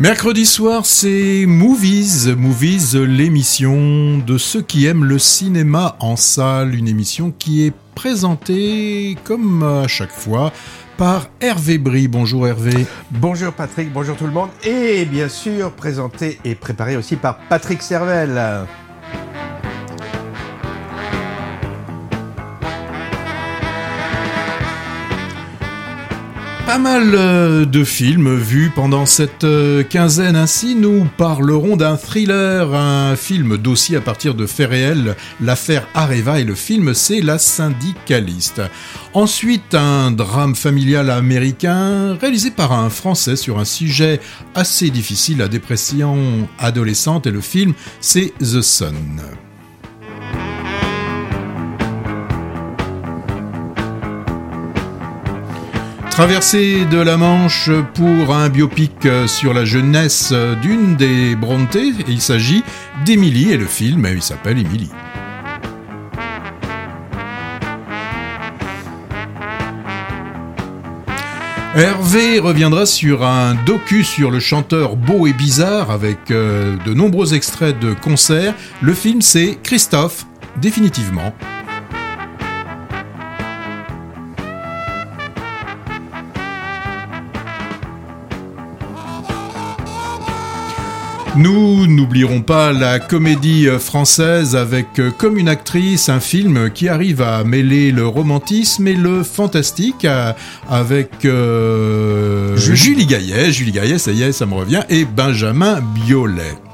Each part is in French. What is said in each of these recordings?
Mercredi soir, c'est Movies, Movies, l'émission de ceux qui aiment le cinéma en salle, une émission qui est présentée, comme à chaque fois, par Hervé Brie. Bonjour Hervé. Bonjour Patrick, bonjour tout le monde. Et bien sûr, présenté et préparé aussi par Patrick Servel. Pas mal euh, de films vus pendant cette euh, quinzaine. Ainsi, nous parlerons d'un thriller, un film dossier à partir de faits réels, l'affaire Areva, et le film c'est La syndicaliste. Ensuite, un drame familial américain réalisé par un Français sur un sujet assez difficile, la dépression adolescente, et le film c'est The Sun. Traversée de la Manche pour un biopic sur la jeunesse d'une des Brontë. Il s'agit d'Emily et le film, il s'appelle Emily. Hervé reviendra sur un docu sur le chanteur beau et bizarre avec euh, de nombreux extraits de concerts. Le film c'est Christophe, définitivement. Nous n'oublierons pas la comédie française avec euh, comme une actrice un film qui arrive à mêler le romantisme et le fantastique euh, avec euh, Julie Gaillet, Julie Gaillet, ça y est, ça me revient, et Benjamin Biolay.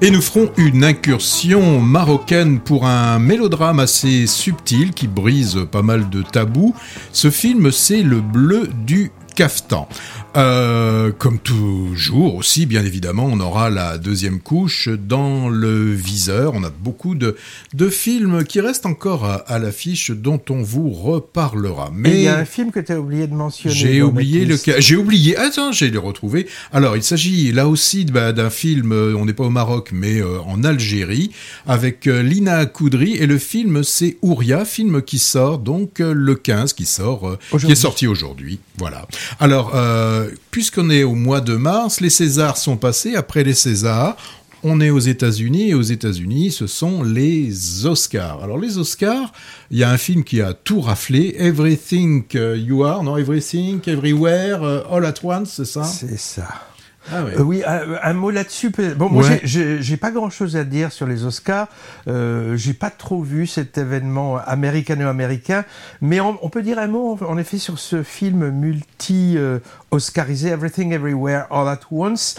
Et nous ferons une incursion marocaine pour un mélodrame assez subtil qui brise pas mal de tabous. Ce film, c'est Le Bleu du Caftan. Euh, comme toujours aussi, bien évidemment, on aura la deuxième couche dans le viseur. On a beaucoup de, de films qui restent encore à, l'affiche dont on vous reparlera. Mais il y a un film que tu as oublié de mentionner. J'ai oublié le J'ai oublié. Attends, j'ai le retrouvé. Alors, il s'agit là aussi bah, d'un film. Euh, on n'est pas au Maroc, mais euh, en Algérie, avec Lina Koudry et le film c'est Ouria, film qui sort donc le 15, qui sort, qui est sorti aujourd'hui. Voilà. Alors. Euh, puisqu'on est au mois de mars, les Césars sont passés. Après les Césars, on est aux États-Unis et aux États-Unis, ce sont les Oscars. Alors les Oscars, il y a un film qui a tout raflé, Everything You Are, non? Everything, Everywhere, euh, All at Once, c'est ça? C'est ça. Ah euh, oui, un, mot là-dessus. Bon, moi, j'ai pas grand-chose à dire sur les Oscars. Euh, j'ai pas trop vu cet événement américano-américain, mais on, peut dire un mot, en effet, sur ce film multi-oscarisé, Everything Everywhere All at Once.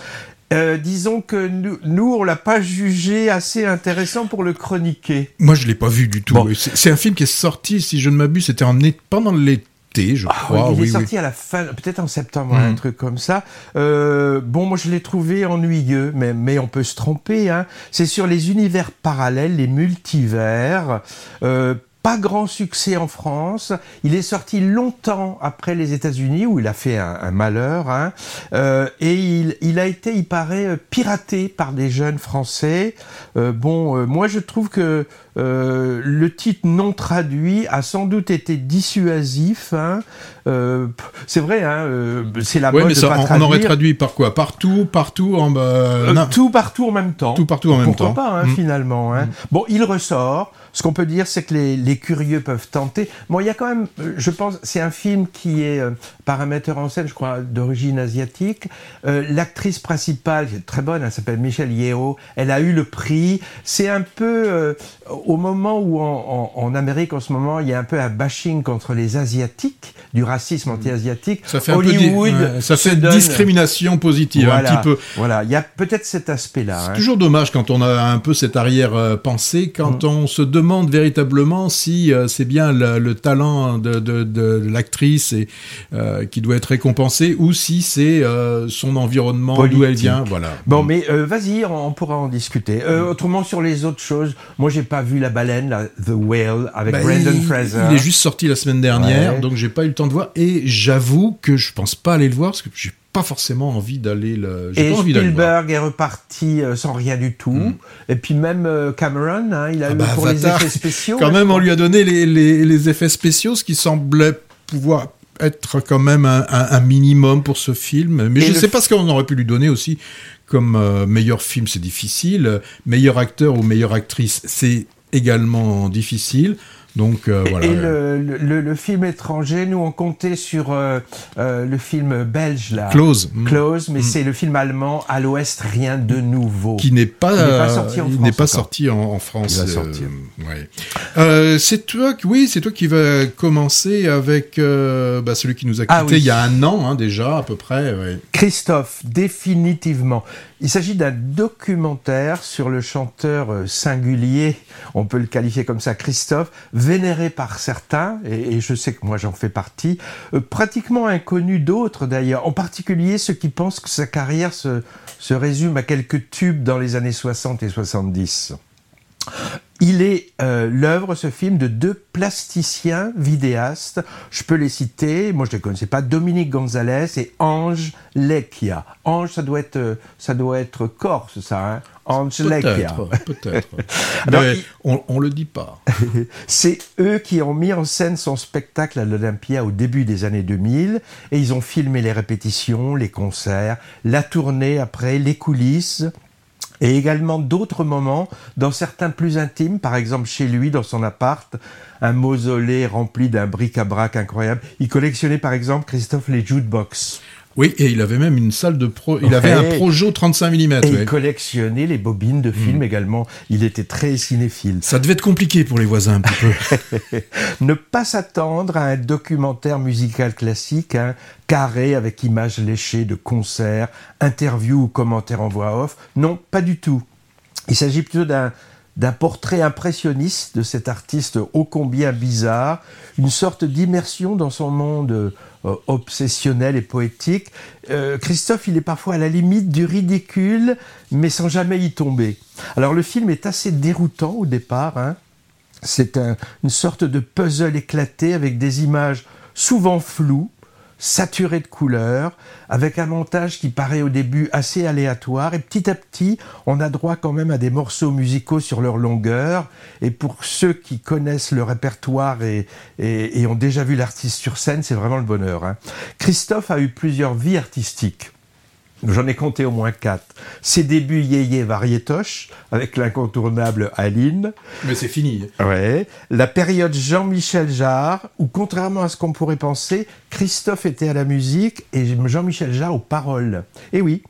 Euh, disons que nous, nous on l'a pas jugé assez intéressant pour le chroniquer. Moi, je l'ai pas vu du tout. C'est un film qui est sorti, si je ne m'abuse, c'était pendant les je ah il est sorti à la fin, peut-être en septembre, un mm. truc comme ça. Euh, bon, moi je l'ai trouvé ennuyeux, mais, mais on peut se tromper. Hein. C'est sur les univers parallèles, les multivers. Euh, pas grand succès en France. Il est sorti longtemps après les États-Unis où il a fait un, malheur. Hein. Euh, et il, il, a été, il paraît, piraté par des jeunes Français. Euh, bon, euh, moi je trouve que euh, le titre non traduit a sans doute été dissuasif. Hein. Euh, c'est vrai, hein, euh, c'est la mode mais ça, on, aurait traduit par quoi? Partout, partout, en bas. tout partout en même temps. Tout partout en même Pourquoi temps. pas, hein, mm. finalement. Hein. Mm. Bon, il ressort. Ce qu'on peut dire, c'est que les, les, curieux peuvent tenter. Bon, il y a quand même, je pense, c'est un film qui est par un metteur en scène, je crois, d'origine asiatique. L'actrice principale, qui est très bonne, elle s'appelle Michelle Yeo. Elle a eu le prix. C'est un peu au moment où en, Amérique en ce moment il y a un peu un bashing contre les asiatiques, du racisme anti-asiatique, ça fait Hollywood, un ça fait discrimination positive voilà, un petit peu. Voilà, il y a peut-être cet aspect-là. C'est hein. toujours dommage quand on a un peu cette arrière-pensée, quand mm. on se demande véritablement si euh, c'est bien le, talent de, l'actrice et euh, qui doit être récompensé ou si c'est euh, son environnement d'où elle vient. Voilà. Bon, mais vas-y, on, pourra en discuter. autrement sur les autres choses, moi j'ai pas vu la baleine, la The Whale, avec bah, Brandon Fraser. Il est juste sorti la semaine dernière, donc j'ai pas eu le temps de voir. Et j'avoue que je pense pas aller le voir parce que j'ai pas forcément envie d'aller le. Et Spielberg est reparti euh, sans rien du tout. Mm. Et puis même euh, Cameron, hein, il a ah eu bah, pour les effets spéciaux. Quand même, on lui a donné les, les, les effets spéciaux, ce qui semblait pouvoir être quand même un, un, minimum pour ce film. Mais je ne sais pas ce qu'on aurait pu lui donner aussi comme euh, meilleur film, c'est difficile. Meilleur acteur ou meilleure actrice, c'est également difficile. Donc euh, voilà. Et le, le, film étranger, nous on comptait sur euh, euh, le film belge là. Close. Mm. Close, mais mm. c'est le film allemand à l'Ouest, rien de nouveau. Qui n'est pas, sorti en France. N'est pas sorti en, France. c'est toi, oui, c'est toi qui va commencer avec bah, celui qui nous a ah quitté il y a un an hein, déjà à peu près. Christophe, définitivement. Il s'agit d'un documentaire sur le chanteur euh, singulier, on peut le qualifier comme ça, Christophe, vénéré par certains, et, je sais que moi j'en fais partie, euh, pratiquement inconnu d'autres d'ailleurs, en particulier ceux qui pensent que sa carrière se, se résume à quelques tubes dans les années 60 et 70. Il est euh, l'œuvre, ce film, de deux plasticiens vidéastes. Je peux les citer, moi je les connaissais pas, Dominique Gonzalez et Ange Lecchia. Ange, ça doit être, euh, ça doit être corse, ça, hein Ange Lecchia. Peut-être, Mais on, on le dit pas. C'est eux qui ont mis en scène son spectacle à l'Olympia au début des années 2000 et ils ont filmé les répétitions, les concerts, la tournée après, les coulisses et également d'autres moments, dans certains plus intimes, par exemple chez lui, dans son appart, un mausolée rempli d'un bric-à-brac incroyable. Il collectionnait par exemple, Christophe, les jukebox. Oui, et il avait même une salle de pro. Il avait un Projo 35 mm. Et il collectionnait les bobines de films mm. également. Il était très cinéphile. Ça devait être compliqué pour les voisins un petit peu. ne pas s'attendre à un documentaire musical classique, hein, carré avec images léchées de concerts, interviews ou commentaires en voix off. Non, pas du tout. Il s'agit plutôt d'un d'un portrait impressionniste de cet artiste ô combien bizarre, une sorte d'immersion dans son monde euh, obsessionnel et poétique. Euh, Christophe, il est parfois à la limite du ridicule, mais sans jamais y tomber. Alors le film est assez déroutant au départ. Hein. C'est une sorte de puzzle éclaté avec des images souvent floues, saturé de couleurs, avec un montage qui paraît au début assez aléatoire, et petit à petit, on a droit quand même à des morceaux musicaux sur leur longueur, et pour ceux qui connaissent le répertoire et, et, ont déjà vu l'artiste sur scène, c'est vraiment le bonheur. Hein. Christophe a eu plusieurs vies artistiques. J'en ai compté au moins quatre. Ses débuts yéyé variétoche avec l'incontournable Aline. Mais c'est fini. Ouais. La période Jean-Michel Jarre, où contrairement à ce qu'on pourrait penser, Christophe était à la musique et Jean-Michel Jarre aux paroles. Et oui.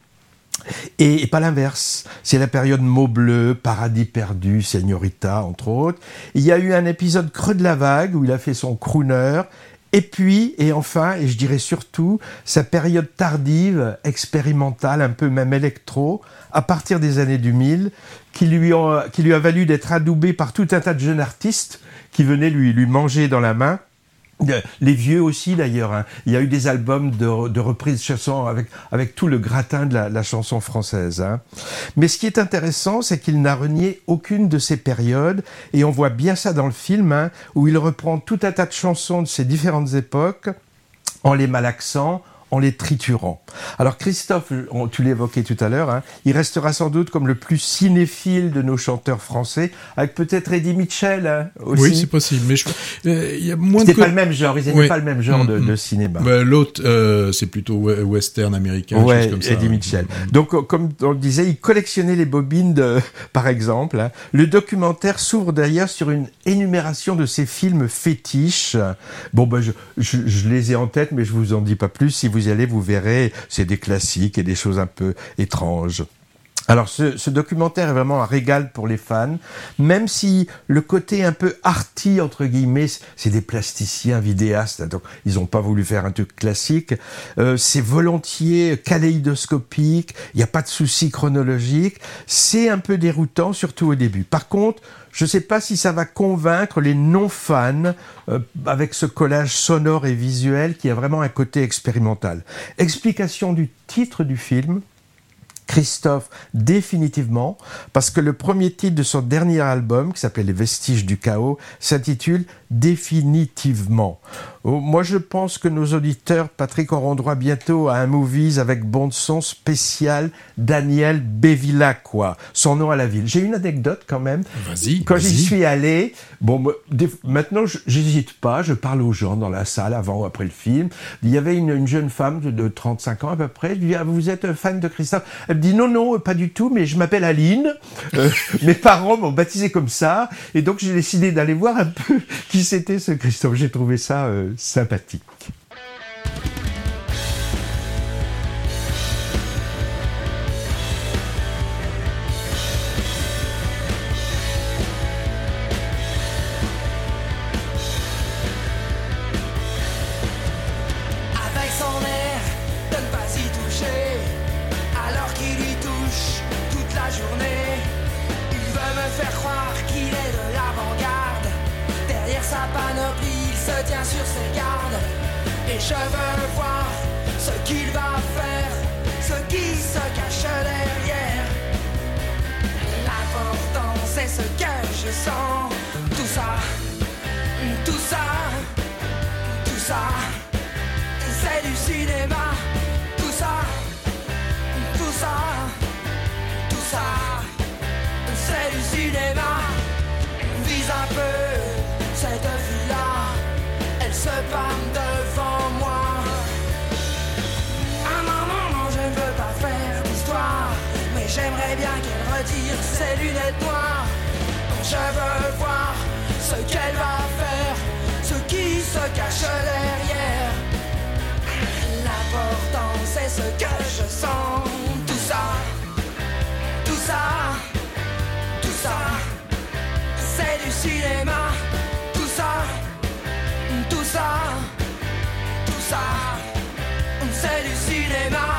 Et, pas l'inverse. C'est la période Mots Bleus, Paradis perdu, Señorita, entre autres. Il y a eu un épisode Creux de la vague où il a fait son crooner et puis, et enfin, et je dirais surtout, sa période tardive, expérimentale, un peu même électro, à partir des années 2000, qui lui, qui lui a valu d'être adoubé par tout un tas de jeunes artistes qui venaient lui, lui manger dans la main les vieux aussi d'ailleurs. Hein. Il y a eu des albums de, reprises chansons avec, avec tout le gratin de la, chanson française. Hein. Mais ce qui est intéressant, c'est qu'il n'a renié aucune de ces périodes, et on voit bien ça dans le film, hein, où il reprend tout un tas de chansons de ces différentes époques en les malaxant, en les triturant. Alors Christophe, tu l'évoquais tout à l'heure, hein, il restera sans doute comme le plus cinéphile de nos chanteurs français, avec peut-être Eddie Mitchell hein, aussi. Oui, c'est possible, mais euh, il y a moins de... pas le même genre, ils n'aimaient pas le même genre de, mm, mm. cinéma. Bah, L'autre, euh, c'est plutôt western américain, ouais, comme ça. Eddie Mitchell. Mm, Donc, euh, comme on le disait, il collectionnait les bobines, de, par exemple. Hein. Le documentaire s'ouvre d'ailleurs sur une énumération de ses films fétiches. Bon, ben, je, je, je les ai en tête, mais je vous en dis pas plus. Si vous vous y allez, vous verrez, c'est des classiques et des choses un peu étranges. Alors ce, documentaire est vraiment un régal pour les fans, même si le côté un peu arty entre guillemets, c'est des plasticiens vidéastes, donc ils n'ont pas voulu faire un truc classique. Euh, c'est volontiers kaléidoscopique, il n'y a pas de souci chronologique. C'est un peu déroutant, surtout au début. Par contre, je ne sais pas si ça va convaincre les non-fans euh, avec ce collage sonore et visuel qui a vraiment un côté expérimental. Explication du titre du film. Christophe définitivement, parce que le premier titre de son dernier album, qui s'appelle Les Vestiges du Chaos, s'intitule définitivement. Oh, moi, je pense que nos auditeurs, Patrick, auront droit bientôt à un movies avec bande son spécial Daniel quoi. son nom à la ville. J'ai une anecdote quand même. Vas-y. Quand j'y suis allé, bon, maintenant, j'hésite pas, je parle aux gens dans la salle avant ou après le film. Il y avait une, jeune femme de, 35 ans à peu près. Je lui dis, ah, vous êtes fan de Christophe? Elle me dit, non, non, pas du tout, mais je m'appelle Aline. Euh, mes parents m'ont baptisé comme ça. Et donc, j'ai décidé d'aller voir un peu qui c'était ce Christophe? J'ai trouvé ça c'est ce que je sens. Tout ça, tout ça, tout ça, c'est du cinéma. Tout ça, tout ça, tout ça, c'est du cinéma. Vise un peu cette vue-là, elle se pâme devant. J'aimerais bien qu'elle retire ses lunettes noires. Quand je veux voir ce qu'elle va faire, ce qui se cache derrière. L'important c'est ce que je sens. Tout ça, tout ça, tout ça, c'est du cinéma. Tout ça, tout ça, tout ça, c'est du cinéma.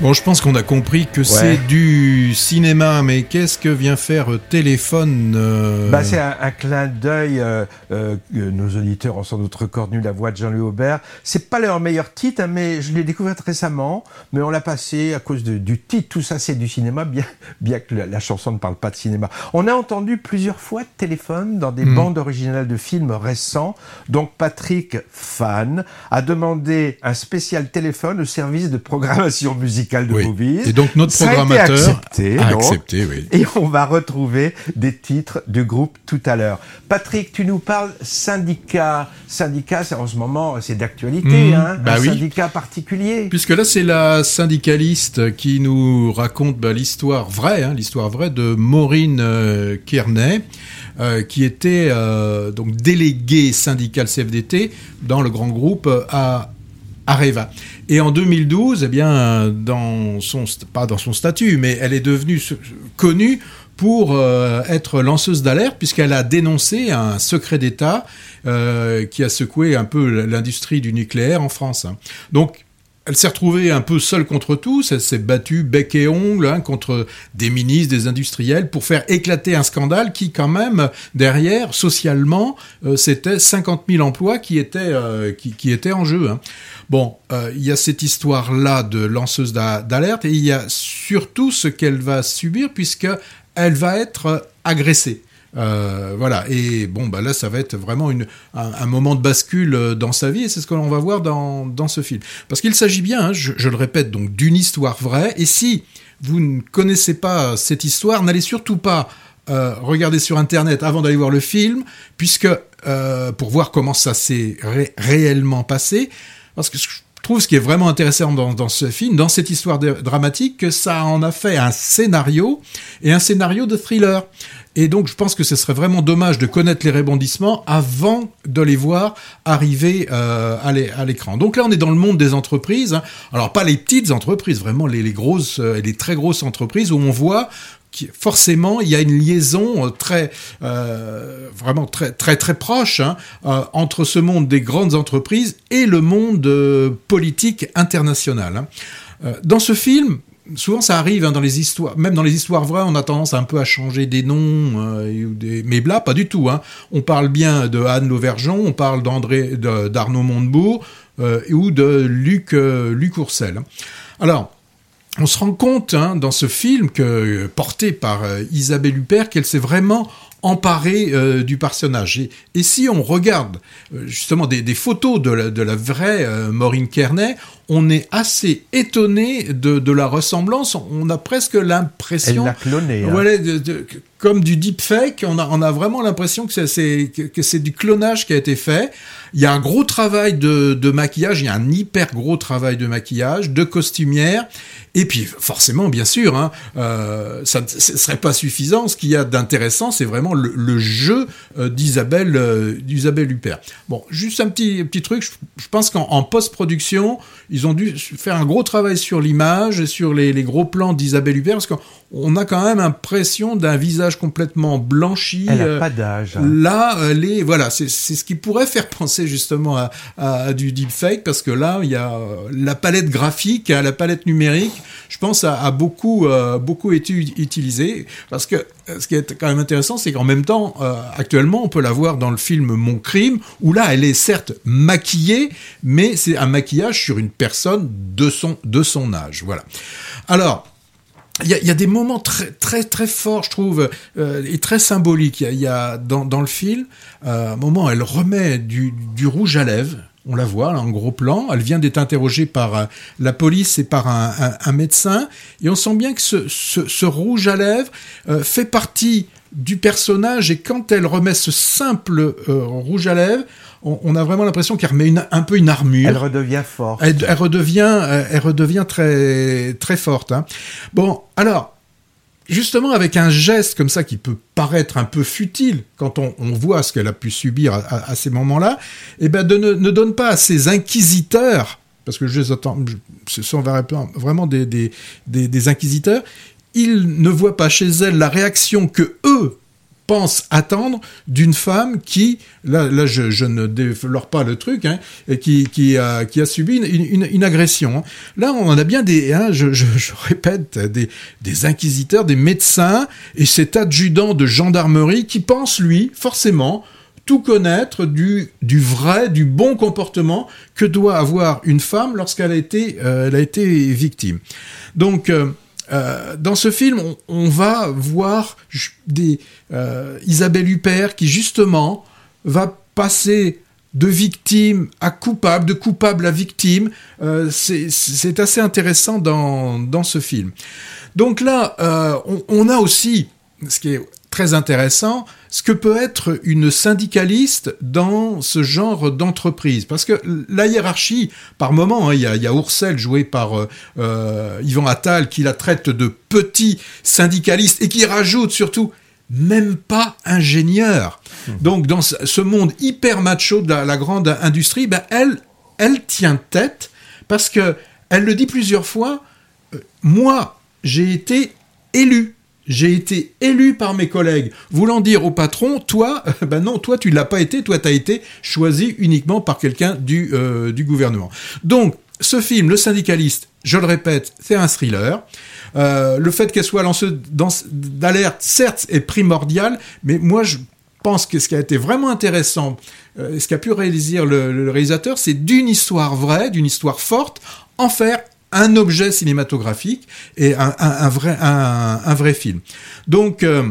Bon, je pense qu'on a compris que c'est du cinéma, mais qu'est-ce que vient faire Téléphone euh bah, C'est un, clin d'œil. Euh, euh, nos auditeurs ont sans doute reconnu la voix de Jean-Louis Aubert. C'est pas leur meilleur titre, hein, mais je l'ai découvert récemment. Mais on l'a passé à cause du titre. Tout ça, c'est du cinéma, bien, bien que la, chanson ne parle pas de cinéma. On a entendu plusieurs fois Téléphone dans des hmm. bandes originales de films récents. Donc Patrick, fan, a demandé un spécial téléphone au service de programmation musicale de Et donc notre programmateur a accepté, oui. Et on va retrouver des titres du groupe tout à l'heure. Patrick, tu nous parles syndicat. Syndicat, en ce moment, c'est d'actualité, mmh, hein, bah un syndicat particulier. Puisque là, c'est la syndicaliste qui nous raconte bah, l'histoire vraie, hein, l'histoire vraie de Maureen euh, Kearney. Euh, qui était euh, donc déléguée syndicale CFDT dans le grand groupe à Areva. Et en 2012, eh bien, dans son, pas dans son statut, mais elle est devenue connue pour euh, être lanceuse d'alerte puisqu'elle a dénoncé un secret d'État euh, qui a secoué un peu l'industrie du nucléaire en France. Donc elle s'est retrouvée un peu seule contre tous, elle s'est battue bec et ongle hein, contre des ministres, des industriels, pour faire éclater un scandale qui, quand même, derrière, socialement, euh, c'était 50 000 emplois qui étaient, euh, qui, étaient en jeu. Hein. Bon, euh, il y a cette histoire-là de lanceuse d'alerte, et il y a surtout ce qu'elle va subir, puisque elle va être agressée. Euh, voilà, et bon, bah là, ça va être vraiment une, un, moment de bascule euh, dans sa vie, et c'est ce que l'on va voir dans, dans ce film. Parce qu'il s'agit bien, hein, je, le répète, donc d'une histoire vraie, et si vous ne connaissez pas cette histoire, n'allez surtout pas euh, regarder sur Internet avant d'aller voir le film, puisque pour voir comment ça s'est réellement passé, parce que je trouve ce qui est vraiment intéressant dans, dans ce film, dans cette histoire dramatique, que ça en a fait un scénario, et un scénario de thriller. Et donc, je pense que ce serait vraiment dommage de connaître les rebondissements avant de les voir arriver euh, à l'écran. Donc là, on est dans le monde des entreprises. Hein. Alors, pas les petites entreprises, vraiment les, grosses et euh, les très grosses entreprises où on voit forcément il y a une liaison euh, très vraiment très très très proche hein, entre ce monde des grandes entreprises et le monde politique international. Hein. Dans ce film, souvent ça arrive hein, dans les histoires, même dans les histoires vraies, on a tendance un peu à changer des noms, euh, des... mais là pas du tout. Hein. On parle bien de Anne Lauvergeon, on parle d'André, d'Arnaud Montebourg euh, ou de Luc, euh, Luc Ourcel. Alors, on se rend compte hein, dans ce film que porté par Isabelle Huppert qu'elle s'est vraiment emparée du personnage. Et, si on regarde justement des, photos de la, de la vraie Maureen Kearney, on est assez étonné de, la ressemblance. On a presque l'impression. Elle l'a cloné. Hein. Voilà, comme du deepfake. On a, on a vraiment l'impression que c'est du clonage qui a été fait. Il y a un gros travail de, maquillage. Il y a un hyper gros travail de maquillage, de costumière. Et puis, forcément, bien sûr, hein, euh, ça ne serait pas suffisant. Ce qu'il y a d'intéressant, c'est vraiment le, jeu euh, d'Isabelle, euh, d'Isabelle Huppert. Bon, juste un petit, petit truc. Je, pense qu'en post-production, ils ont dû faire un gros travail sur l'image, sur les, gros plans d'Isabelle Huppert, parce a quand même l'impression d'un visage complètement blanchi. Elle n'a euh, pas d'âge. Hein. Là, les, voilà, c'est ce qui pourrait faire penser justement à, à, du deepfake, parce que là, il y a euh, la palette graphique, hein, la palette numérique, je pense, a, beaucoup, euh, beaucoup été utilisée, parce que ce qui est quand même intéressant, c'est qu'en même temps, actuellement, on peut la voir dans le film Mon Crime, où là, elle est certes maquillée, mais c'est un maquillage sur une personne de son, de son âge. Voilà. Alors, il y, a, des moments très très très forts, je trouve, euh, et très symboliques. Il y a, dans, le film euh, un moment, elle remet du, rouge à lèvres. On la voit là, en gros plan. Elle vient d'être interrogée par euh, la police et par un, médecin, et on sent bien que ce, ce rouge à lèvres fait partie du personnage. Et quand elle remet ce simple rouge à lèvres, on, a vraiment l'impression qu'elle remet un peu une armure. Elle redevient forte. Elle, redevient, euh, elle redevient très, très forte. Hein. Bon, alors, justement, avec un geste comme ça qui peut paraître un peu futile quand on, voit ce qu'elle a pu subir à, ces moments-là, eh ben, ne, donne pas à ses inquisiteurs, parce que je ce sont vraiment des, des, des inquisiteurs, ils ne voient pas chez elle la réaction que eux pense attendre d'une femme qui, là, là je, ne déflore pas le truc, hein, qui, qui, a, qui a subi une, une, agression. Hein. Là, on a bien des, hein, je, je, répète, des, des inquisiteurs, des médecins et cet adjudant de gendarmerie qui pense, lui, forcément, tout connaître du, du vrai, du bon comportement que doit avoir une femme lorsqu'elle a été, euh, a été victime. Donc, euh, euh, dans ce film, on, va voir euh, Isabelle Huppert qui justement va passer de victime à coupable, de coupable à victime. Euh, c'est assez intéressant dans, dans, ce film. Donc là, on, on, a aussi, ce qui est très intéressant ce que peut être une syndicaliste dans ce genre d'entreprise. Parce que la hiérarchie, par moment, hein, il y, a, y, a, Oursel joué par euh, euh, Yvan Attal qui la traite de petit syndicaliste et qui rajoute surtout même pas ingénieur. Mmh. Donc dans ce monde hyper macho de la, grande industrie, ben elle, elle tient tête parce que elle le dit plusieurs fois. Euh, moi, j'ai été élu j'ai été élu par mes collègues, voulant dire au patron, toi, ben non, toi tu l'as pas été, toi tu as été choisi uniquement par quelqu'un du, euh, du gouvernement. Donc, ce film, Le syndicaliste, je le répète, c'est un thriller. Euh, le fait qu'elle soit lanceuse d'alerte, certes, est primordial, mais moi je pense que ce qui a été vraiment intéressant, euh, ce qu'a pu réaliser le réalisateur, c'est d'une histoire vraie, d'une histoire forte, en faire un objet cinématographique et un, vrai, un, vrai film. Donc, euh,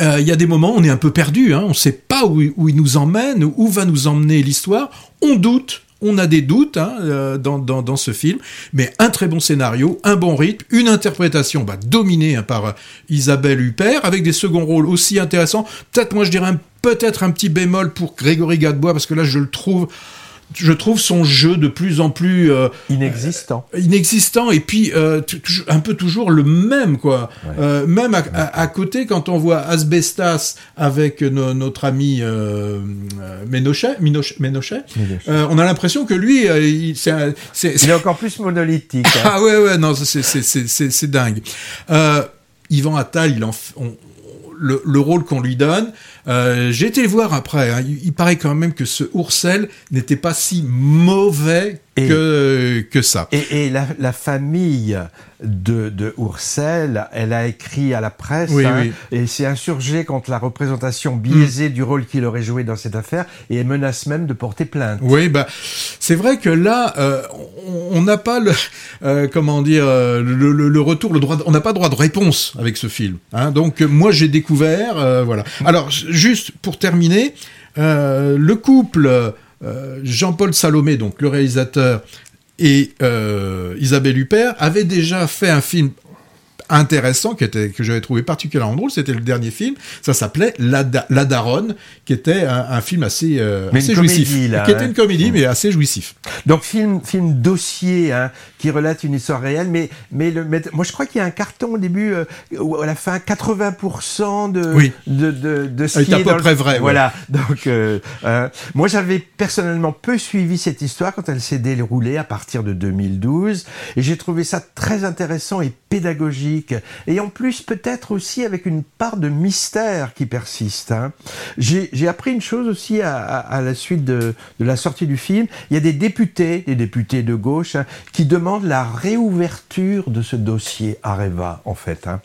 euh, il y a des moments, on est un peu perdu, hein, on ne sait pas où, où, il nous emmène, où va nous emmener l'histoire, on doute, on a des doutes hein, euh, dans, dans, dans, ce film, mais un très bon scénario, un bon rythme, une interprétation bah, dominée hein, par Isabelle Huppert, avec des seconds rôles aussi intéressants. Peut-être, moi, je dirais peut-être un petit bémol pour Grégory Gadebois, parce que là, je le trouve je trouve son jeu de plus en plus euh, inexistant, euh, inexistant et puis euh, un peu toujours le même quoi. même à, côté quand on voit Asbestas avec notre ami Ménochet, Ménochet, on a l'impression que lui, il, c'est, il est encore plus monolithique. Hein. ah ouais ouais non c'est c'est dingue. Yvan Attal, il en, le, le, rôle qu'on lui donne. Euh, J'ai été voir après. Hein. il, paraît quand même que ce Oursel n'était pas si mauvais que, que ça. Et, et la, la, famille de, de Oursel, elle a écrit à la presse hein, et s'est insurgée contre la représentation biaisée mm. du rôle qu'il aurait joué dans cette affaire et elle menace même de porter plainte. Oui, bah c'est vrai que là, euh, on n'a pas le euh, comment dire le, le, le, retour, le droit, on n'a pas droit de réponse avec ce film. Hein, donc moi j'ai découvert, euh, voilà. Alors juste pour terminer, le couple Jean-Paul Salomé, donc le réalisateur, et euh, Isabelle Huppert avait déjà fait un film intéressant que j'avais trouvé particulièrement drôle c'était le dernier film. Ça s'appelait La, La Daronne qui était un, film assez, euh, assez jouissif. qui était une comédie mais assez jouissif. Donc film film dossier hein, qui relate une histoire réelle mais mais, le, moi je crois qu'il y a un carton au début euh, à la fin 80% de, oui. de, de, de ce qui est à peu près vrai voilà. donc euh, euh, moi j'avais personnellement peu suivi cette histoire quand elle s'est déroulée à partir de 2012 et j'ai trouvé ça très intéressant et pédagogique et en plus peut-être aussi avec une part de mystère qui persiste. Hein. J'ai appris une chose aussi à, à, la suite de, de, la sortie du film. Il y a des députés, des députés de gauche, hein, qui demandent la réouverture de ce dossier Areva, en fait. Hein.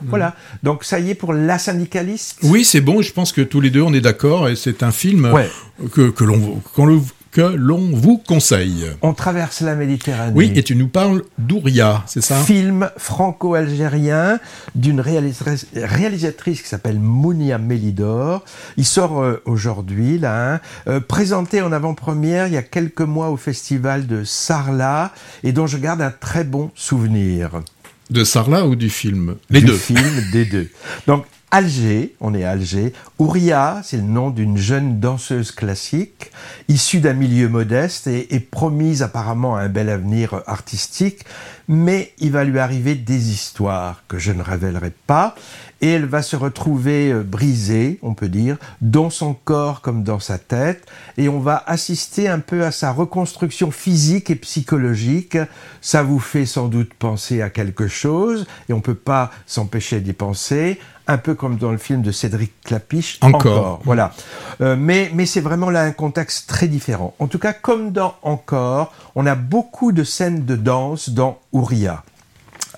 Mmh. Voilà. Donc ça y est pour la syndicaliste? Oui, c'est bon. Je pense que tous les deux on est d'accord et c'est un film ouais. que, que l'on que l'on vous conseille. On traverse la Méditerranée. Oui, et tu nous parles d'Ouria, c'est ça? Film franco-algérien d'une réalisatrice, qui s'appelle Mounia Melidor. Il sort euh, aujourd'hui, là, hein. euh, présenté en avant-première il y a quelques mois au festival de Sarlat, et dont je garde un très bon souvenir. De Sarlat ou du film? Les du deux. film, des deux. Donc, Alger, on est à Alger. Ouria, c'est le nom d'une jeune danseuse classique, issue d'un milieu modeste et, et, promise apparemment un bel avenir artistique, mais il va lui arriver des histoires que je ne révélerai pas, et elle va se retrouver euh, brisée, on peut dire, dans son corps comme dans sa tête, et on va assister un peu à sa reconstruction physique et psychologique. Ça vous fait sans doute penser à quelque chose, et on ne peut pas s'empêcher d'y penser un peu comme dans le film de Cédric Clapiche. Encore. encore voilà. Euh, mais mais c'est vraiment là un contexte très différent. En tout cas, comme dans Encore, on a beaucoup de scènes de danse dans Ouria.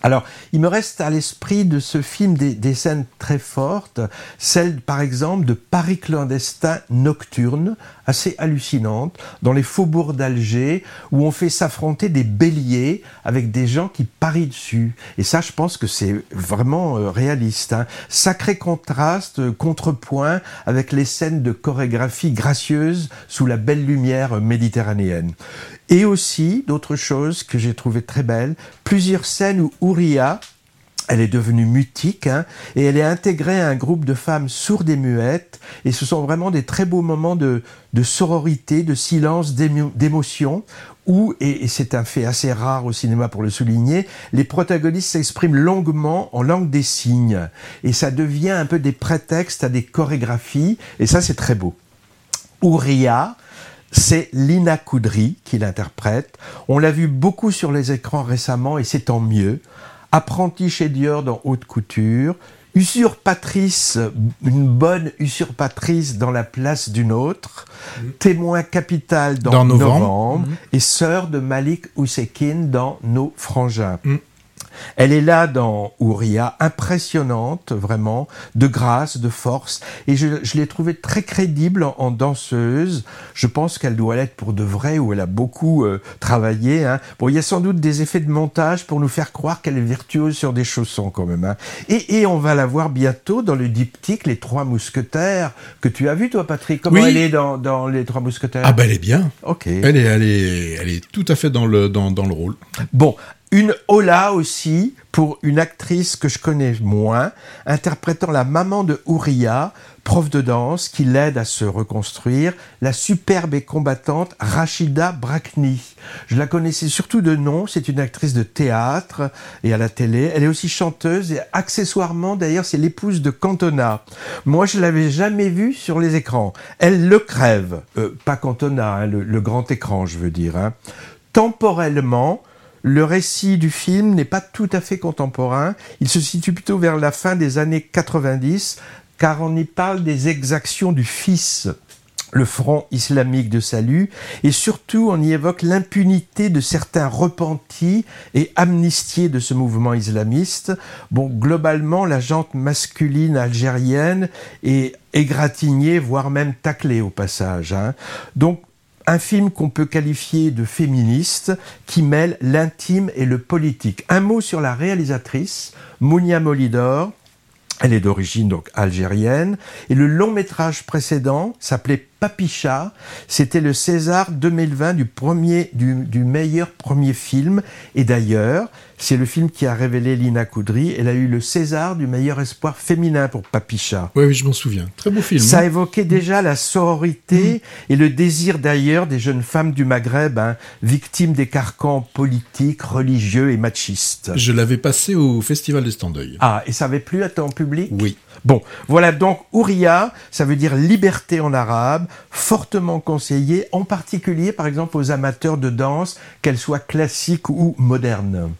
Alors, il me reste à l'esprit de ce film des, scènes très fortes, celle par exemple de Paris clandestin nocturne, assez hallucinante, dans les faubourgs d'Alger, où on fait s'affronter des béliers avec des gens qui parient dessus. Et ça, je pense que c'est vraiment euh, réaliste. Hein. Sacré contraste, euh, contrepoint avec les scènes de chorégraphie gracieuse sous la belle lumière méditerranéenne. Et aussi, d'autres choses que j'ai trouvées très belles, plusieurs scènes où Ouria, elle est devenue mutique hein, et elle est intégrée à un groupe de femmes sourdes et muettes. Et ce sont vraiment des très beaux moments de, sororité, de silence, d'émotion, où, et, et c'est un fait assez rare au cinéma pour le souligner, les protagonistes s'expriment longuement en langue des signes. Et ça devient un peu des prétextes à des chorégraphies. Et ça, c'est très beau. Ouria, c'est Lina Koudry qui l'interprète. On l'a vu beaucoup sur les écrans récemment et c'est tant mieux. Apprentie chez Dior dans haute couture, usurpatrice, une bonne usurpatrice dans la place d'une autre, mmh. témoin capital dans, dans Novembre, novembre mmh. et sœur de Malik Ousekine dans Nos Frangins. Mmh. Elle est là dans Ouria, impressionnante vraiment, de grâce, de force, et je, je l'ai trouvée très crédible en, en, danseuse. Je pense qu'elle doit l'être pour de vrai, où elle a beaucoup euh, travaillé. Hein. Bon, il y a sans doute des effets de montage pour nous faire croire qu'elle est virtuose sur des chaussons quand même. Hein. Et, et, on va la voir bientôt dans le diptyque Les Trois Mousquetaires, que tu as vu toi Patrick? Comment oui. elle est dans, dans, Les Trois Mousquetaires? Ah ben elle est bien. Ok. Elle est, elle est, elle est tout à fait dans le, dans, dans le rôle. Bon, une hola aussi pour une actrice que je connais moins, interprétant la maman de Ouria, prof de danse, qui l'aide à se reconstruire, la superbe et combattante Rachida Brakni. Je la connaissais surtout de nom, c'est une actrice de théâtre et à la télé. Elle est aussi chanteuse et accessoirement, d'ailleurs, c'est l'épouse de Cantona. Moi, je l'avais jamais vue sur les écrans. Elle le crève. Euh, pas Cantona, hein, le, grand écran, je veux dire. Hein. Temporellement, le récit du film n'est pas tout à fait contemporain. Il se situe plutôt vers la fin des années 90, car on y parle des exactions du fils le Front islamique de salut, et surtout on y évoque l'impunité de certains repentis et amnistiés de ce mouvement islamiste. Bon, globalement, la jante masculine algérienne est égratignée, voire même taclée au passage. Hein. Donc, un film qu'on peut qualifier de féministe, qui mêle l'intime et le politique. Un mot sur la réalisatrice, Mounia Molidor, elle est d'origine algérienne. Et le long métrage précédent s'appelait Papicha. C'était le César 2020 du, premier, du, meilleur premier film. Et d'ailleurs, c'est le film qui a révélé Lina Koudry. Elle a eu le César du meilleur espoir féminin pour Papicha. Oui, oui, je m'en souviens. Très beau film. Ça hein. évoquait déjà la sororité mm. et le désir d'ailleurs des jeunes femmes du Maghreb, hein, victimes des carcans politiques, religieux et machistes. Je l'avais passé au Festival des Standeuil. Ah, et ça avait plu à ton public? Oui. Bon, voilà donc Ouria, ça veut dire liberté en arabe, fortement conseillé, en particulier par exemple aux amateurs de danse, qu'elle soit classique ou moderne.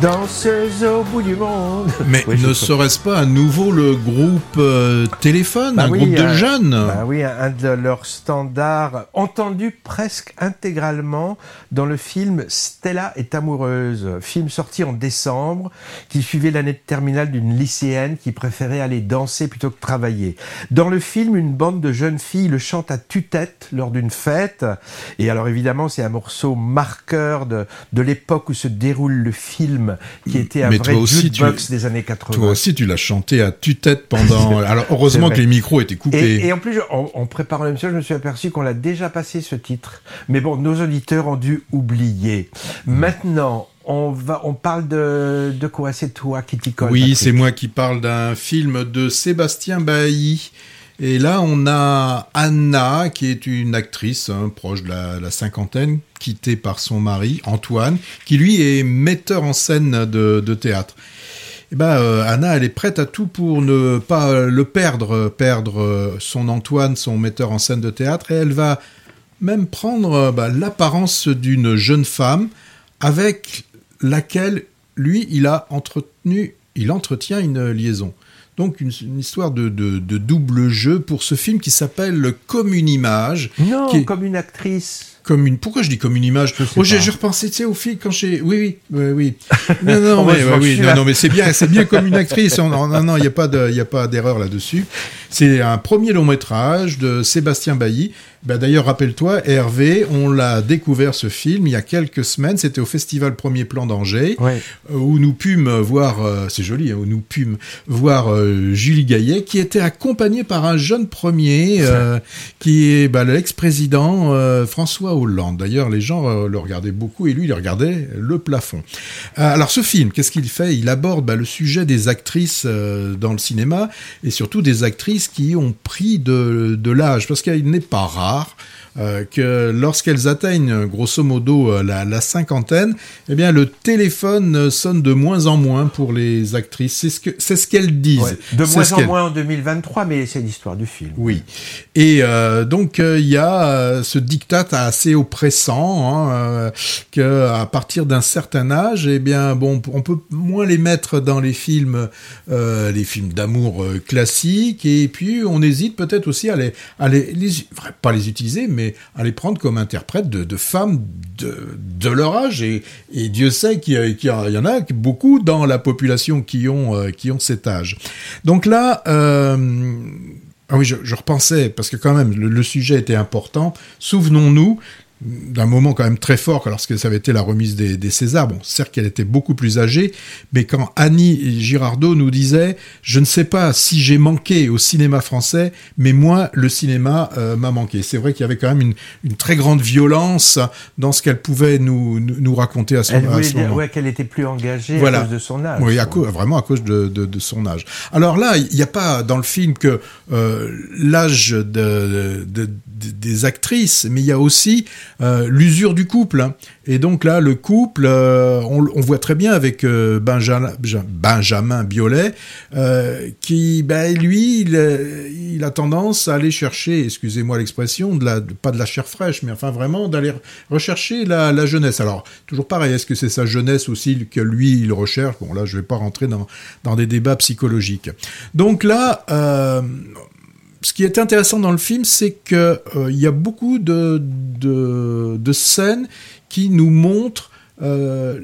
Danseuse au bout du monde. Mais ne serait-ce pas à nouveau le groupe euh, Téléphone, Bah un oui, groupe de un- jeunes? Bah oui, un un de leurs standards, entendu presque intégralement dans le film Stella est amoureuse, film sorti en décembre, qui suivait l'année de terminale d'une lycéenne qui préférait aller danser plutôt que travailler. Dans le film, une bande de jeunes filles le chante à tue-tête lors d'une fête, et alors évidemment c'est un morceau marqueur de, de l'époque où se déroule le film, qui était un Mais vrai jukebox tu- des années 80. Toi aussi, tu l'as chanté à tue-tête pendant. Alors, heureusement que les micros étaient coupés. Et, et en plus, je- en, en préparant l'émission, je me suis aperçu qu'on l'a déjà passé ce titre. Mais bon, nos auditeurs ont dû oublier. Maintenant, on va, on parle de, de quoi? C'est toi qui t'y colle. Oui, c'est moi qui parle d'un film de Sébastien Bailly. Et là, on a Anna, qui est une actrice hein, proche de la, cinquantaine, quittée par son mari, Antoine, qui lui est metteur en scène de, de théâtre. Eh ben, euh, Anna, elle est prête à tout pour ne pas le perdre, perdre euh, son Antoine, son metteur en scène de théâtre, et elle va même prendre euh, bah, l'apparence d'une jeune femme avec laquelle lui, il a entretenu, il entretient une liaison. Donc une, une histoire de, de- de double jeu pour ce film qui s'appelle Comme une image. Non, qui est- comme une actrice. Comme une, pourquoi je dis comme une image? Oh, j'ai repensé, tu sais, au film quand j'ai, oui, oui, oui, oui. Non, non, Oh, mais, ouais, oui, non, non, mais c'est bien, c'est bien comme une actrice. On- Non, non, non, il n'y a pas de, il y a pas d'erreur là-dessus. C'est un premier long métrage de Sébastien Bailly. Ben, d'ailleurs, rappelle-toi, Hervé, on l'a découvert ce film il y a quelques semaines. C'était au Festival Premier Plan d'Angers Ouais. où nous pûmes voir, euh, c'est joli, hein, où nous pûmes voir euh, Julie Gaillet, qui était accompagnée par un jeune premier, euh, qui est bah, l'ex-président euh, Hollande. D'ailleurs, les gens euh, le regardaient beaucoup et lui, il regardait le plafond. Euh, alors, ce film, qu'est-ce qu'il fait? Il aborde bah, le sujet des actrices euh, dans le cinéma et surtout des actrices qui ont pris de, de l'âge, parce qu'il n'est pas rare euh, que lorsqu'elles atteignent grosso modo euh, la, la cinquantaine, eh bien le téléphone sonne de moins en moins pour les actrices. C'est ce que c'est ce qu'elles disent. Ouais. De moins ce en moins en 2023, mais c'est l'histoire du film. Oui. Et euh, donc euh, il y a ce diktat assez oppressant hein, que à partir d'un certain âge, eh bien bon, on peut moins les mettre dans les films, les films d'amour classiques, et puis on hésite peut-être aussi à les, à les, pas les utiliser, mais à les prendre comme interprètes de, femmes de, leur âge. Et, Dieu sait qu'il y, en a beaucoup dans la population qui ont euh, qui ont cet âge. Donc là. Euh, ah oui, je, repensais, parce que quand même, le sujet était important. Souvenons-nous d'un moment quand même très fort lorsque ça avait été la remise des, des Césars. Bon, certes qu'elle était beaucoup plus âgée, mais quand Annie Girardot nous disait « Je ne sais pas si j'ai manqué au cinéma français, mais moi, le cinéma euh, m'a manqué ». C'est vrai qu'il y avait quand même une, une très grande violence dans ce qu'elle pouvait nous, nous, nous raconter à ce, Elle à voulait ce dire moment. ouais, qu'elle était plus engagée Voilà. à cause de son âge. Oui, à cause, vraiment à cause de, de, de son âge. Alors là, il n'y a pas dans le film que euh, l'âge de- des actrices, mais il y a aussi euh, l'usure du couple. hein. Et donc là, le couple, euh, on, on voit très bien avec euh, Benjamin, Benjamin euh, qui, ben, lui, il, il a tendance à aller chercher, excusez-moi l'expression, de pas de la chair fraîche, mais enfin vraiment d'aller rechercher la, la jeunesse. Alors, toujours pareil, est-ce que c'est sa jeunesse aussi que lui, il recherche? Bon, là, je vais pas rentrer dans, dans des débats psychologiques. Donc là, ce qui est intéressant dans le film, c'est que euh, il y a beaucoup de, de, scènes qui nous montrent euh,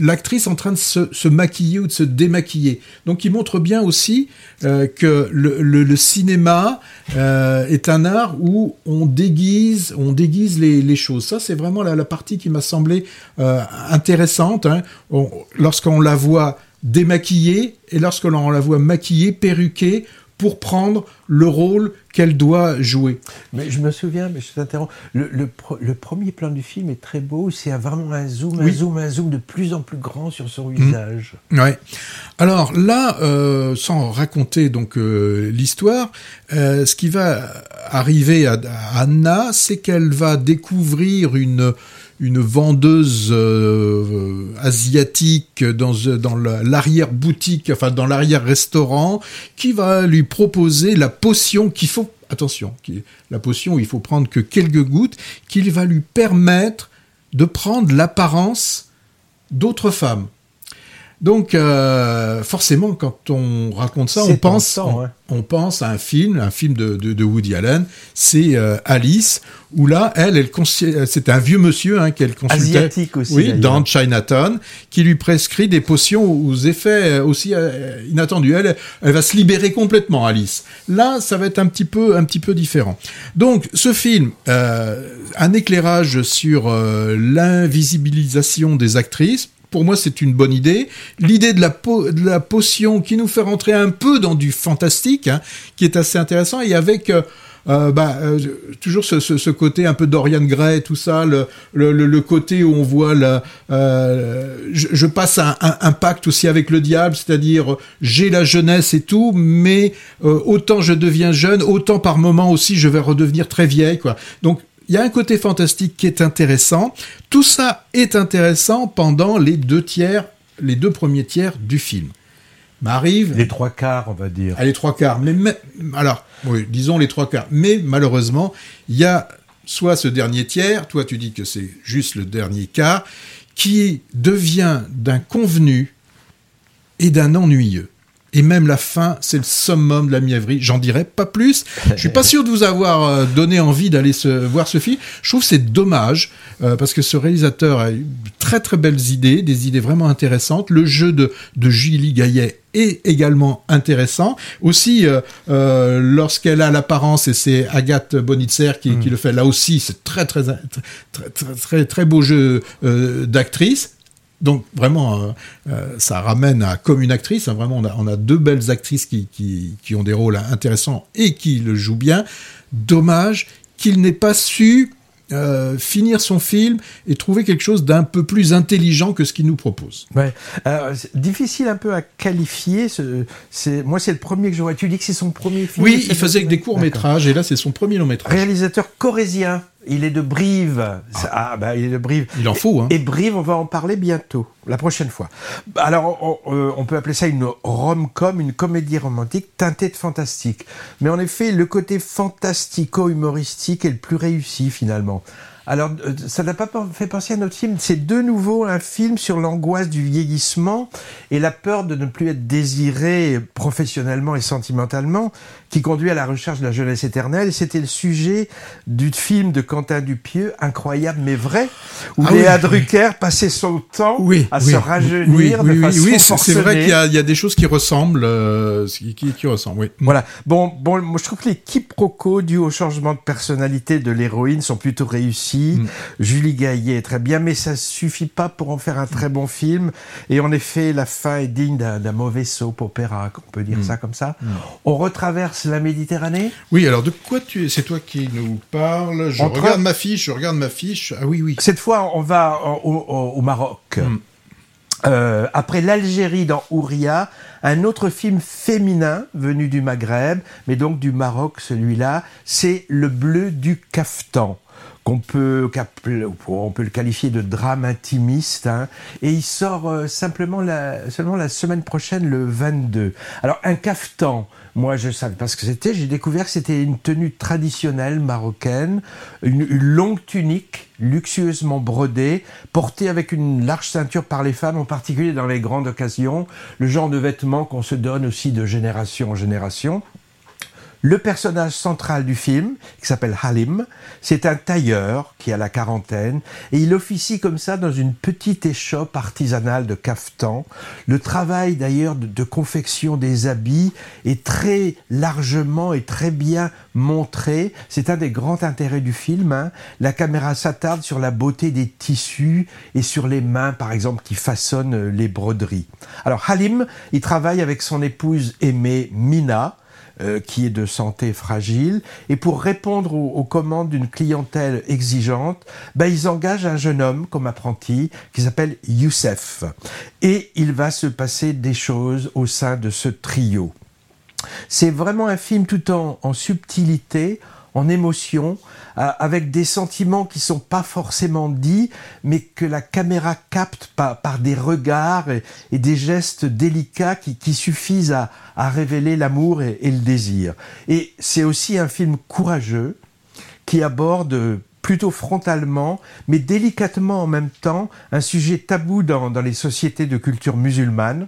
l'actrice en train de se, se maquiller ou de se démaquiller. Donc, il montre bien aussi euh, que le, cinéma est un art où on déguise, on déguise les, choses. Ça, c'est vraiment la, la partie qui m'a semblé intéressante. Hein. On- Lorsqu'on la voit démaquillée et lorsque l'on la voit maquillée, perruquée, pour prendre le rôle qu'elle doit jouer. Mais je me souviens, mais je t'interromps, le, le, premier plan du film est très beau, c'est vraiment un zoom, Oui. un zoom, un zoom de plus en plus grand sur son visage. Ouais. Alors là, euh, sans raconter donc euh, l'histoire, euh, ce qui va arriver à, à Anna, c'est qu'elle va découvrir une une vendeuse euh, asiatique dans dans la- l'arrière boutique, enfin dans l'arrière restaurant, qui va lui proposer la potion qu'il faut attention, qui, la potion il faut prendre que quelques gouttes, qui va lui permettre de prendre l'apparence d'autres femmes. Donc, euh, forcément, quand on raconte ça, on pense, on, pense à un film, un film de, de, de Woody Allen. C'est euh, Alice, où là, elle, elle c'est un vieux monsieur hein, qu'elle consultait, Asiatique aussi, oui, dans Chinatown, qui lui prescrit des potions aux effets aussi euh, inattendus. Elle, elle va se libérer complètement, Alice. Là, ça va être un petit peu, un petit peu différent. Donc, ce film, euh, un éclairage sur euh, l'invisibilisation des actrices pour moi, c'est une bonne idée. L'idée de la, potion qui nous fait rentrer un peu dans du fantastique, hein, qui est assez intéressant, et avec euh, euh bah, euh, toujours ce, côté un peu Dorian Gray, tout ça, le, le, le côté où on voit je, passe un, un, pacte aussi avec le diable, c'est-à-dire j'ai la jeunesse et tout, mais autant je deviens jeune, autant par moment aussi je vais redevenir très vieille, quoi. Donc il y a un côté fantastique qui est intéressant. Tout ça est intéressant pendant les deux tiers, les deux premiers tiers du film. M'arrive. Les trois quarts, on va dire. Ah, les trois quarts. Mais, mais, alors, oui, disons les trois quarts. Mais malheureusement, il y a soit ce dernier tiers, toi tu dis que c'est juste le dernier quart, qui devient d'un convenu et d'un ennuyeux et même la fin, c'est le summum de la mièvrerie. J'en dirais pas plus. Je suis pas sûr de vous avoir euh, donné envie d'aller se, voir ce film. Je trouve c'est dommage euh, parce que ce réalisateur a eu très très belles idées, des idées vraiment intéressantes. Le jeu de, de Julie Gaillet est également intéressant. Aussi, euh, euh, lorsqu'elle a l'apparence, et c'est Agathe Bonitzer qui, mm. qui, le fait, là aussi, c'est très très, très très, très, très beau jeu d'actrice. Donc vraiment, euh, euh, ça ramène à comme une actrice. Hein, vraiment, on a, on a, deux belles actrices qui, qui, qui, ont des rôles intéressants et qui le jouent bien. Dommage qu'il n'ait pas su euh, finir son film et trouver quelque chose d'un peu plus intelligent que ce qu'il nous propose. Ouais. Euh, difficile un peu à qualifier. C'est moi, c'est le premier que je vois. Tu dis que c'est son premier film. Oui, il faisait des courts métrages et là, c'est son premier long métrage. Réalisateur corésien. Il est de Brive. Ah. ah, bah, il est de Brive. Il en faut, hein. Et Brive, on va en parler bientôt, la prochaine fois. Alors, on, euh, on peut appeler ça une rom-com, une comédie romantique teintée de fantastique. Mais en effet, le côté fantastico-humoristique est le plus réussi, finalement. Alors, euh, ça n'a pas fait penser à notre film. C'est de nouveau un film sur l'angoisse du vieillissement et la peur de ne plus être désiré professionnellement et sentimentalement qui conduit à la recherche de la jeunesse éternelle. C'était le sujet du film de Quentin Dupieux, incroyable mais vrai, où ah Léa oui, Drucker passait son temps oui, à se rajeunir de façon Oui, c'est vrai qu'il y, y, a des choses qui ressemblent, euh, qui, qui, ressemblent. Oui. Voilà. Bon, bon, moi je trouve que les quiproquos dus au changement de personnalité de l'héroïne sont plutôt réussis. Mm. Julie Gaillet très bien, mais ça suffit pas pour en faire un très bon film. Et en effet, la fin est digne d'un mauvais soap opéra, on peut dire mm. ça comme ça. Mm. On retraverse la Méditerranée? Oui, alors de quoi tu c'est toi qui nous parles? Je Entre... regarde ma fiche, je regarde ma fiche. Ah oui, oui. Cette fois, on va au, au, au Maroc. Euh, après l'Algérie dans Ouria, un autre film féminin venu du Maghreb, mais donc du Maroc celui-là, c'est Le Bleu du Caftan qu'on peut, on peut le qualifier de drame intimiste, hein, et il sort euh, simplement la, seulement la semaine prochaine, le 22. Alors un caftan, moi je savais pas ce que c'était, j'ai découvert que c'était une tenue traditionnelle marocaine, une, une, longue tunique luxueusement brodée, portée avec une large ceinture par les femmes, en particulier dans les grandes occasions, le genre de vêtements qu'on se donne aussi de génération en génération. Le personnage central du film, qui s'appelle Halim, c'est un tailleur qui a la quarantaine et il officie comme ça dans une petite échoppe artisanale de caftan. Le travail d'ailleurs de, confection des habits est très largement et très bien montré. C'est un des grands intérêts du film. Hein. La caméra s'attarde sur la beauté des tissus et sur les mains, par exemple, qui façonnent les broderies. Alors Halim, il travaille avec son épouse aimée Mina euh, qui est de santé fragile. Et pour répondre aux, commandes d'une clientèle exigeante, ben, ils engagent un jeune homme comme apprenti qui s'appelle Youssef. Et il va se passer des choses au sein de ce trio. C'est vraiment un film tout en, en subtilité, en émotion, euh, avec des sentiments qui sont pas forcément dits, mais que la caméra capte par, des regards et, des gestes délicats qui, suffisent à, révéler l'amour et, le désir. Et c'est aussi un film courageux qui aborde plutôt frontalement, mais délicatement en même temps, un sujet tabou dans les sociétés de culture musulmane,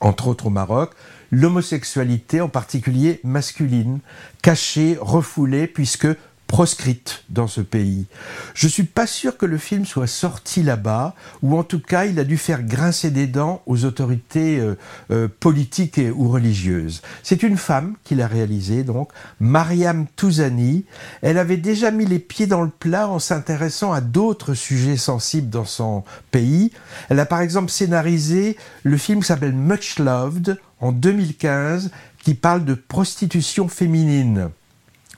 entre autres au Maroc, l'homosexualité en particulier masculine, cachée, refoulée, puisque proscrite dans ce pays. Je suis pas sûr que le film soit sorti là-bas, ou en tout cas il a dû faire grincer des dents aux autorités euh, euh, politiques et, ou religieuses. C'est une femme qui l'a réalisé, donc, Mariam Touzani. Elle avait déjà mis les pieds dans le plat en s'intéressant à d'autres sujets sensibles dans son pays. Elle a par exemple scénarisé le film qui s'appelle Much Loved en 2015, qui parle de prostitution féminine.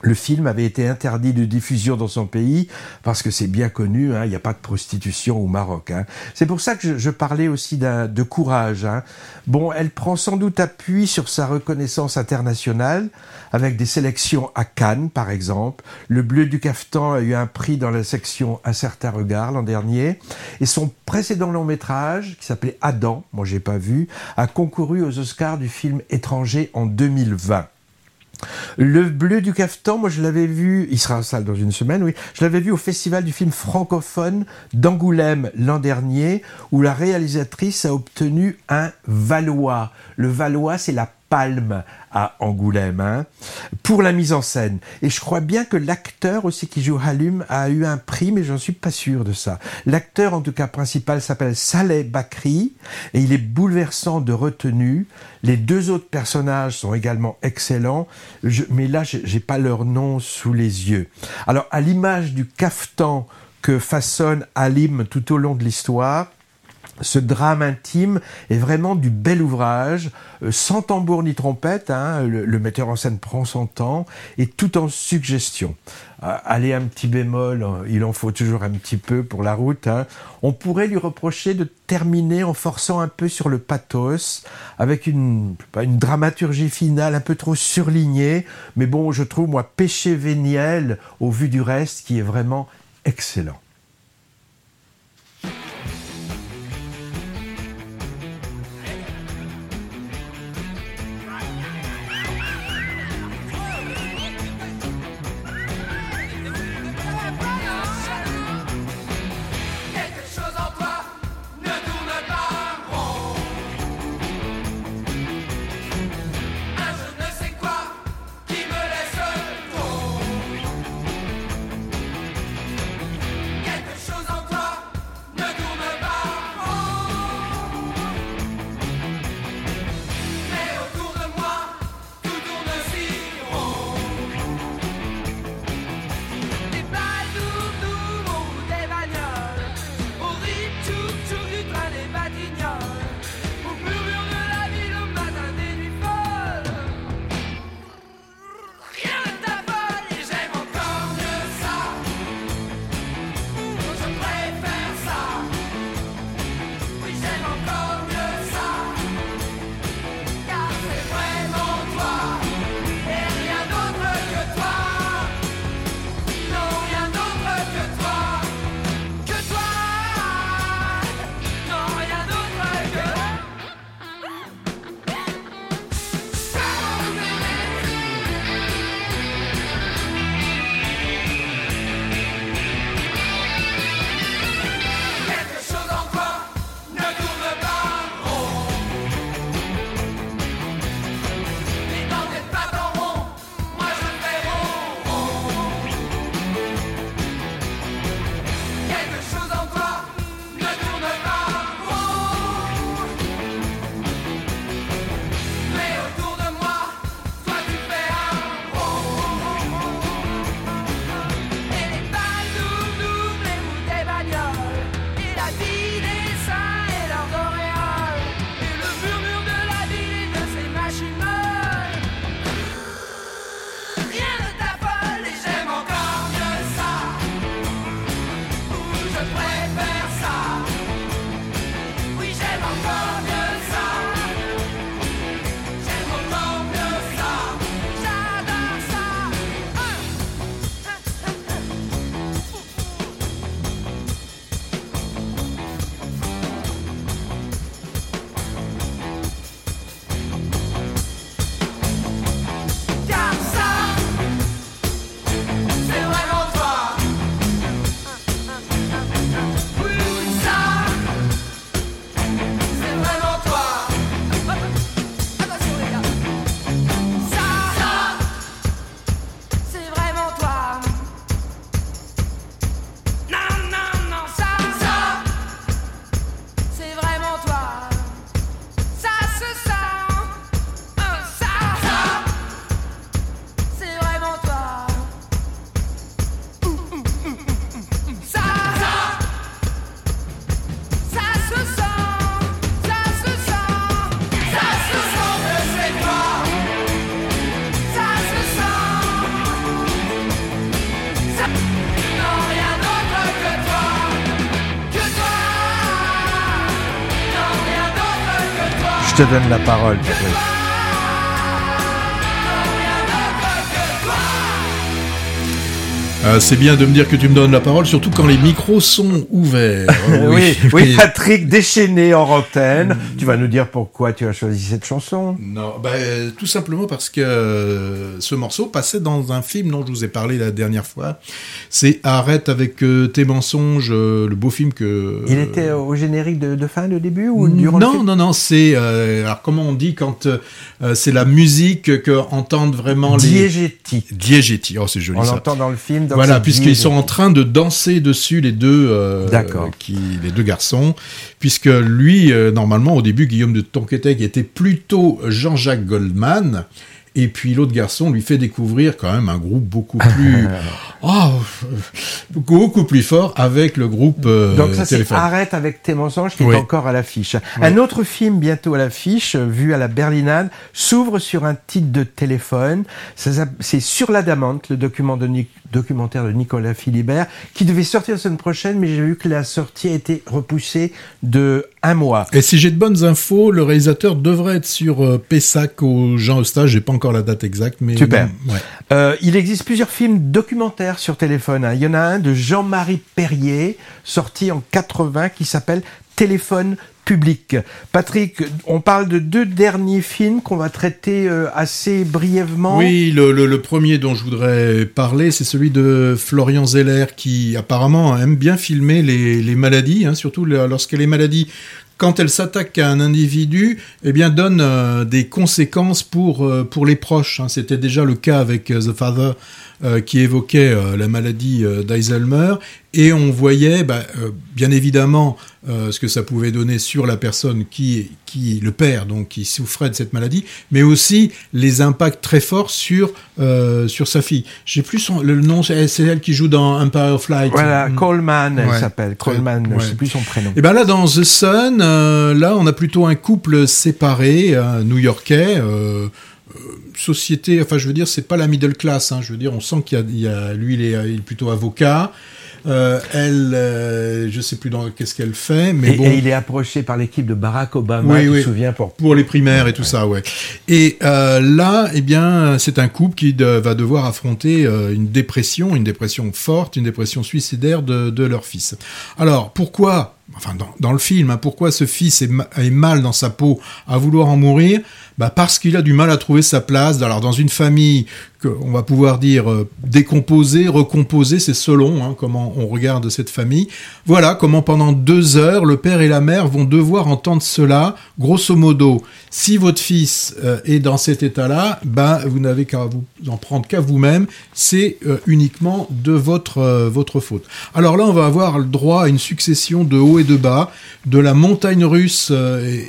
Le film avait été interdit de diffusion dans son pays parce que c'est bien connu, hein, il n'y a pas de prostitution au Maroc. Hein. C'est pour ça que je, je parlais aussi de courage. Hein. Bon, elle prend sans doute appui sur sa reconnaissance internationale avec des sélections à Cannes, par exemple. Le Bleu du Caftan a eu un prix dans la section Un certain regard l'an dernier. Et son précédent long métrage, qui s'appelait Adam, moi j'ai pas vu, a concouru aux Oscars du film étranger en 2020. Le bleu du cafetan, moi je l'avais vu, il sera en salle dans une semaine, oui, je l'avais vu au festival du film francophone d'Angoulême l'an dernier, où la réalisatrice a obtenu un Valois. Le Valois, c'est la palme à Angoulême hein, pour la mise en scène. Et je crois bien que l'acteur aussi qui joue Halum a eu un prix, mais j'en suis pas sûr de ça. L'acteur en tout cas principal s'appelle Saleh Bakri et il est bouleversant de retenue. Les deux autres personnages sont également excellents, mais là j'ai pas leur nom sous les yeux. Alors à l'image du cafetan que façonne Halim tout au long de l'histoire, ce drame intime est vraiment du bel ouvrage, euh, sans tambour ni trompette. Hein, le, metteur en scène prend son temps et tout en suggestion. Euh, aller un petit bémol, hein, il en faut toujours un petit peu pour la route. Hein. On pourrait lui reprocher de terminer en forçant un peu sur le pathos, avec une, une dramaturgie finale un peu trop surlignée. Mais bon, je trouve moi péché véniel au vu du reste qui est vraiment excellent. Te donne la parole. Euh, c'est bien de me dire que tu me donnes la parole, surtout quand les micros sont ouverts. oui, oui, Patrick, déchaîné en antenne. tu vas nous dire pourquoi tu as choisi cette chanson Non, bah, tout simplement parce que euh, ce morceau passait dans un film dont je vous ai parlé la dernière fois. C'est Arrête avec euh, tes mensonges, le beau film que... Il était au générique de, fin, de début ou durant Non, le film non, non, c'est... alors comment on dit quand c'est la musique que entendent vraiment les... Diégétique. Diégétique, oh c'est joli. On l'entend dans le film voilà, puisqu'ils sont en train de danser dessus les deux, euh, qui, les deux garçons, puisque lui, euh, normalement, au début, Guillaume de Tonquétec était plutôt Jean-Jacques Goldman, et puis l'autre garçon lui fait découvrir quand même un groupe beaucoup plus, oh, beaucoup plus fort avec le groupe euh, Donc ça c'est Arrête avec tes mensonges qui est encore à l'affiche. Un autre film bientôt à l'affiche, vu à la Berlinade, s'ouvre sur un titre de téléphone. C'est Sur l'Adamante, le document de documentaire de Nicolas Philibert, qui devait sortir la semaine prochaine, mais j'ai vu que la sortie a été repoussée de un mois. Et si j'ai de bonnes infos, le réalisateur devrait être sur euh, Pessac au Jean Eustache. J'ai pas encore la date exacte, mais super. Euh, il existe plusieurs films documentaires sur téléphone. Hein. Il y en a un de Jean-Marie Perrier, sorti en 80, qui s'appelle Téléphone public. Patrick, on parle de deux derniers films qu'on va traiter euh, assez brièvement. Oui, le, premier dont je voudrais parler, c'est celui de Florian Zeller qui apparemment aime bien filmer les, maladies, hein, surtout lorsque les maladies quand elles s'attaquent à un individu, eh bien, donnent euh, des conséquences pour, euh, pour les proches. Hein. C'était déjà le cas avec The Father qui évoquait la maladie d'Alzheimer, et on voyait bah, bien évidemment ce que ça pouvait donner sur la personne qui, qui le père, donc qui souffrait de cette maladie, mais aussi les impacts très forts sur, sur sa fille. J'ai plus son, le nom, c'est elle qui joue dans Empire of Light. Voilà, mm. Coleman, elle s'appelle. Coleman, je sais plus son prénom. Et ben là, dans The Sun, là, on a plutôt un couple séparé, new-yorkais société, enfin je veux dire, c'est pas la middle class. Hein, je veux dire, on sent qu'il y, a, lui, il est, plutôt avocat. Euh, elle, euh, je sais plus dans qu'est-ce qu'elle fait, mais et, bon. Et il est approché par l'équipe de Barack Obama, oui, tu souviens pour pour les primaires et tout ça, ouais. Et euh, là, eh bien, c'est un couple qui va devoir affronter une dépression, une dépression forte, une dépression suicidaire de, de leur fils. Alors, pourquoi enfin dans, dans, le film, hein, pourquoi ce fils est, est, mal dans sa peau à vouloir en mourir? Bah Parce qu'il a du mal à trouver sa place. Alors dans une famille on va pouvoir dire euh, décomposer, recomposer, c'est selon hein, comment on regarde cette famille. Voilà comment pendant deux heures, le père et la mère vont devoir entendre cela. Grosso modo, si votre fils euh, est dans cet état-là, ben vous n'avez qu'à vous en prendre qu'à vous-même. C'est euh, uniquement de votre votre faute. Alors là, on va avoir le droit à une succession de hauts et de bas, de la montagne russe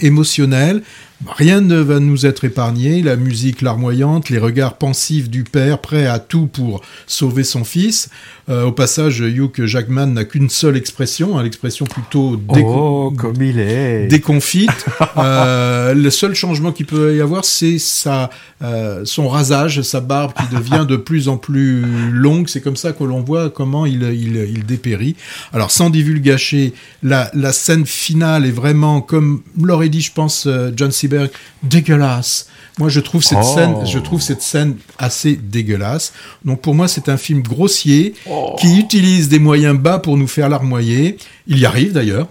émotionnelle. Rien ne va nous être épargné, la musique larmoyante, les regards pensifs du père prêt à tout pour sauver son fils. Euh, au passage, Hugh Jackman n'a qu'une seule expression, hein, l'expression plutôt oh, comme il est. déconfite. euh, le seul changement qu'il peut y avoir, c'est sa, euh, son rasage, sa barbe qui devient de plus en plus longue. C'est comme ça que l'on voit comment il, il, il, dépérit. Alors, sans divulgacher, la, la scène finale est vraiment, comme l'aurait dit, je pense, John Seberg, dégueulasse. Moi, je trouve cette scène, oh. je trouve cette scène assez dégueulasse. Donc, pour moi, c'est un film grossier oh. qui utilise des moyens bas pour nous faire larmoyer. Il y arrive d'ailleurs.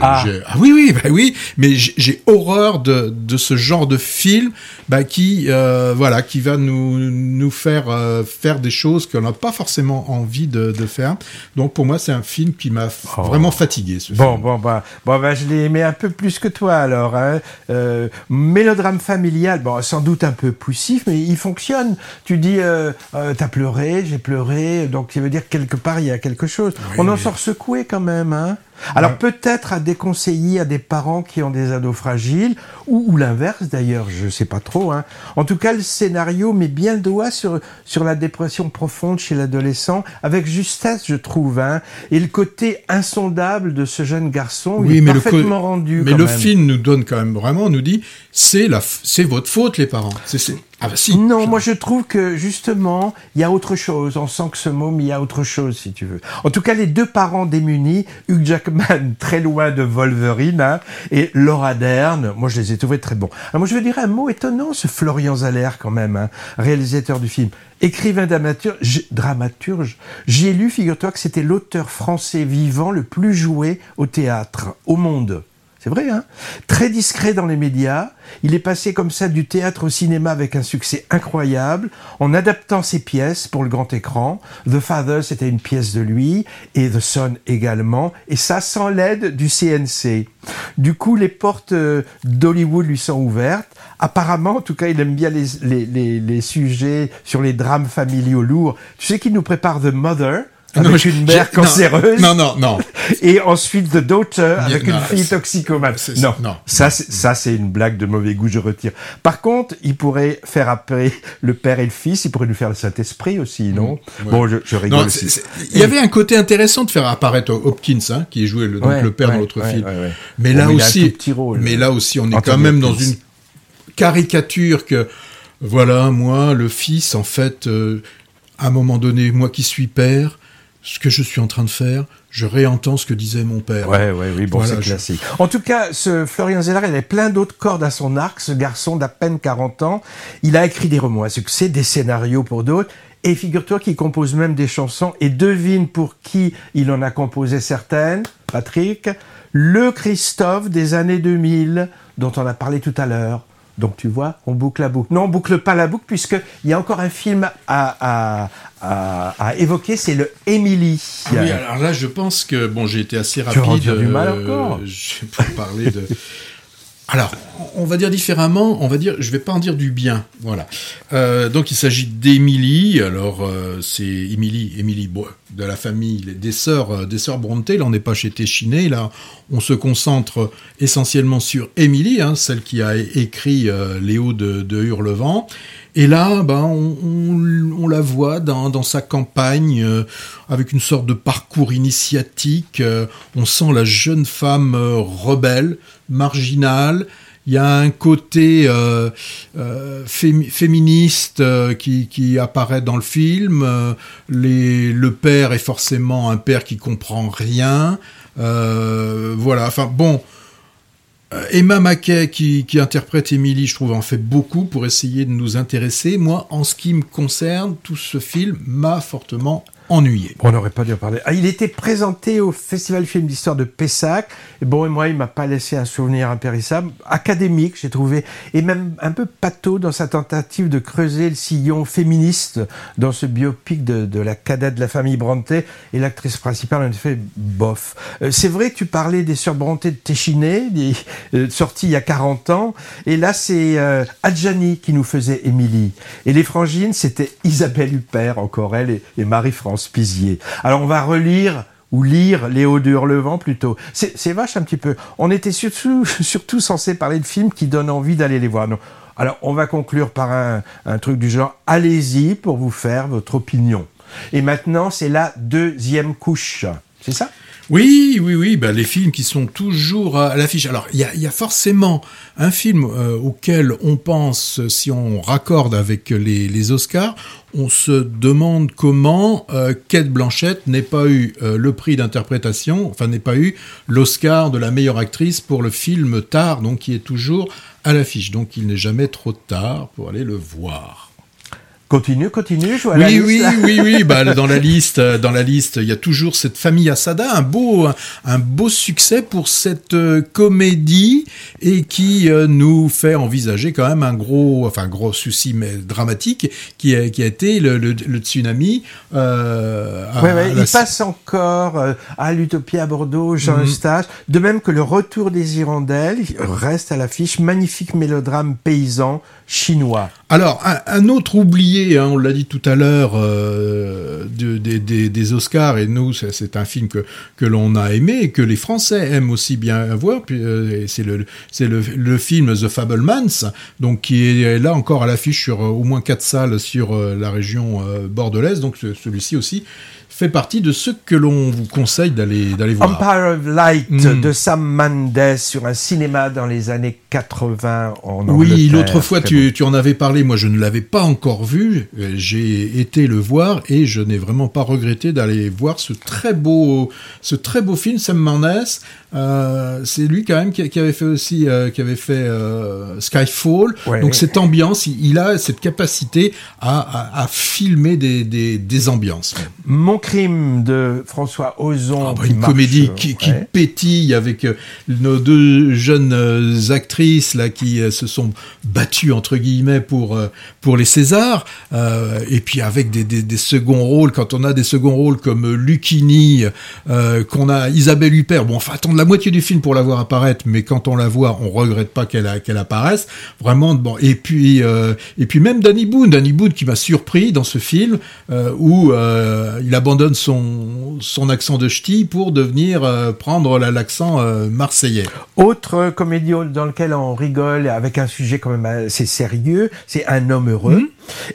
ah. ah. oui, oui, bah oui. Mais j'ai horreur de, de ce genre de film bah, qui, euh, voilà, qui va nous, nous faire euh, faire des choses qu'on n'a pas forcément envie de, de, faire. Donc pour moi, c'est un film qui m'a oh. vraiment fatigué. Ce bon, film. bon, bah, bon, bah, je l'ai aimé un peu plus que toi alors. Hein. Euh, mélodrame familial, bon, sans doute un peu poussif, mais il fonctionne. Tu dis, euh, t'as pleuré, j'ai pleuré, donc ça veut dire quelque part il y a quelque chose. On en sort secoué quand même, hein. huh? Alors peut-être à déconseiller à des parents qui ont des ados fragiles, ou, l'inverse d'ailleurs, je ne sais pas trop. Hein. En tout cas, le scénario met bien le doigt sur, sur la dépression profonde chez l'adolescent, avec justesse, je trouve, hein, et le côté insondable de ce jeune garçon, oui, est mais parfaitement le rendu. Mais le film nous donne quand même vraiment, nous dit, c'est la, c'est votre faute les parents. C'est, ah bah si. Non, moi je trouve que justement, il y a autre chose. On sent que ce môme, il y a autre chose, si tu veux. En tout cas, les deux parents démunis, Hugh Jackman Très loin de Wolverine, hein, et Laura Dern. Moi, je les ai trouvés très bons. Alors, moi, je veux dire un mot étonnant, ce Florian Zeller, quand même, hein, réalisateur du film. Écrivain dramaturge j'ai lu, figure-toi, que c'était l'auteur français vivant le plus joué au théâtre, au monde. C'est vrai, hein Très discret dans les médias, il est passé comme ça du théâtre au cinéma avec un succès incroyable, en adaptant ses pièces pour le grand écran. The Father, c'était une pièce de lui, et The Son également, et ça sans l'aide du CNC. Du coup, les portes euh, d'Hollywood lui sont ouvertes. Apparemment, en tout cas, il aime bien les, les, les, les sujets sur les drames familiaux lourds. Tu sais qu'il nous prépare The Mother, avec une mère cancéreuse. Non, non, non. Et ensuite The Daughter avec une fille toxicomane. Non, non. Ça, ça, c'est une blague de mauvais goût, je retire. Par contre, il pourrait faire appeler le père et le fils. Il pourrait nous faire le Saint-Esprit aussi, non? Mmh, Bon, je, je rigole. aussi. Il y avait un côté intéressant de faire apparaître Hopkins, hein, qui jouait le, donc le père dans l'autre film. Mais là aussi, mais là aussi, on est quand même dans une caricature que, voilà, moi, le fils, en fait, euh, à un moment donné, moi qui suis père, ce que je suis en train de faire, je réentends ce que disait mon père. Ouais, ouais, oui, bon, c'est classique. En tout cas, ce Florian Zeller, il avait plein d'autres cordes à son arc, ce garçon d'à peine 40 ans. Il a écrit des romans à succès, des scénarios pour d'autres. Et figure-toi qu'il compose même des chansons. Et devine pour qui il en a composé certaines, Patrick. Le Christophe des années 2000, dont on a parlé tout à l'heure. Donc tu vois, on boucle la boucle. Non, on boucle pas la boucle puisqu'il y a encore un film à, à, à, évoquer, c'est le Emily. Ah oui, alors là, je pense que bon, j'ai été assez rapide. Tu du mal euh, encore. pour parler de. Alors, on va dire différemment, on va dire, je vais pas en dire du bien, voilà. Euh, donc il s'agit d'Émilie, alors euh, c'est Émilie, Émilie de la famille des sœurs, euh, des sœurs Brontë, là on n'est pas chez Téchiné, là on se concentre essentiellement sur Émilie, hein, celle qui a écrit euh, Léo de, de Hurlevent, et là, ben, on, la voit dans, sa campagne euh, avec une sorte de parcours initiatique. Euh, on sent la jeune femme euh, rebelle, marginale. Il y a un côté féministe qui, apparaît dans le film. le père est forcément un père qui comprend rien. voilà. Enfin bon Emma Mackey qui, qui interprète Emily, je trouve, en fait beaucoup pour essayer de nous intéresser. Moi, en ce qui me concerne, tout ce film m'a fortement ennuyé. on n'aurait pas dû en parler. Ah, il était présenté au Festival Film d'Histoire de Pessac. Et bon, et moi, il m'a pas laissé un souvenir impérissable. Académique, j'ai trouvé, et même un peu pâteau dans sa tentative de creuser le sillon féministe dans ce biopic de, de la cadette de la famille Brontë. Et l'actrice principale, en effet, bof. Euh, c'est vrai tu parlais des sœurs Brontë de Téchiné, euh, sorties il y a 40 ans. Et là, c'est euh, Adjani qui nous faisait Émilie. Et les frangines, c'était Isabelle Huppert, encore elle, et, et Marie-France alors on va relire ou lire Léo de Hurlevent plutôt. C'est vache un petit peu. On était surtout, surtout censé parler de films qui donnent envie d'aller les voir. Alors on va conclure par un truc du genre allez-y pour vous faire votre opinion. Et maintenant c'est la deuxième couche. C'est ça? Oui, oui, oui, bah, les films qui sont toujours à l'affiche. Alors, il y a, forcément un film euh, auquel on pense, si on raccorde avec les, les Oscars, on se demande comment euh, Kate Blanchett n'ait pas eu euh, le prix d'interprétation, enfin n'ait pas eu l'Oscar de la meilleure actrice pour le film Tard, donc qui est toujours à l'affiche. Donc il n'est jamais trop tard pour aller le voir. Continue, continue, je vois oui, la liste. Oui, oui, oui, bah, dans la liste, euh, dans la liste, il y a toujours cette famille Asada, un beau, un beau succès pour cette euh, comédie et qui euh, nous fait envisager quand même un gros, enfin gros souci mais dramatique qui a, qui a été le, le, tsunami. Euh, ouais, ouais, il passe encore à l'Utopie à Bordeaux, Jean mhm. Eustache, de même que le Retour des Hirondelles reste à l'affiche, magnifique mélodrame paysan Alors, un, autre oublié, hein, on l'a dit tout à l'heure, euh, des Oscars, et nous, c'est un film que, que l'on a aimé et que les Français aiment aussi bien voir. Euh, c'est le, le, le, film The Fablemans, donc qui est là encore à l'affiche sur euh, au moins quatre salles sur la région bordelaise. Donc celui-ci aussi fait partie de ceux que l'on vous conseille d'aller d'aller voir. Empire of Light Mm. de Sam Mendes sur un cinéma dans les années 80 en Oui, l'autre fois tu, tu en avais parlé, moi je ne l'avais pas encore vu, Euh, j'ai été le voir et je n'ai vraiment pas regretté d'aller voir ce très beau, ce très beau film, Sam Mendes. Euh, c'est lui quand même qui, qui avait fait aussi, euh, qui avait fait euh, Skyfall. Ouais. Donc cette ambiance, il, il a cette capacité à, à, à filmer des, des, des ambiances. Mon crime de François Ozon. Ah bah, une marche, comédie euh, qui, pétille avec euh, nos deux jeunes euh, actrices là qui se sont battues entre guillemets pour pour les Césars euh, et puis avec des, des, des seconds rôles quand on a des seconds rôles comme Lucchini euh, qu'on a Isabelle Huppert bon enfin attendre la moitié du film pour la voir apparaître mais quand on la voit on regrette pas qu'elle qu'elle apparaisse vraiment bon et puis euh, et puis même Danny Boone Danny Boone qui m'a surpris dans ce film où il abandonne son son accent de ch'ti pour devenir euh, prendre la- l'accent euh, marseillais. Autre comédie dans lequel on rigole avec un sujet quand même assez sérieux, c'est Un homme heureux.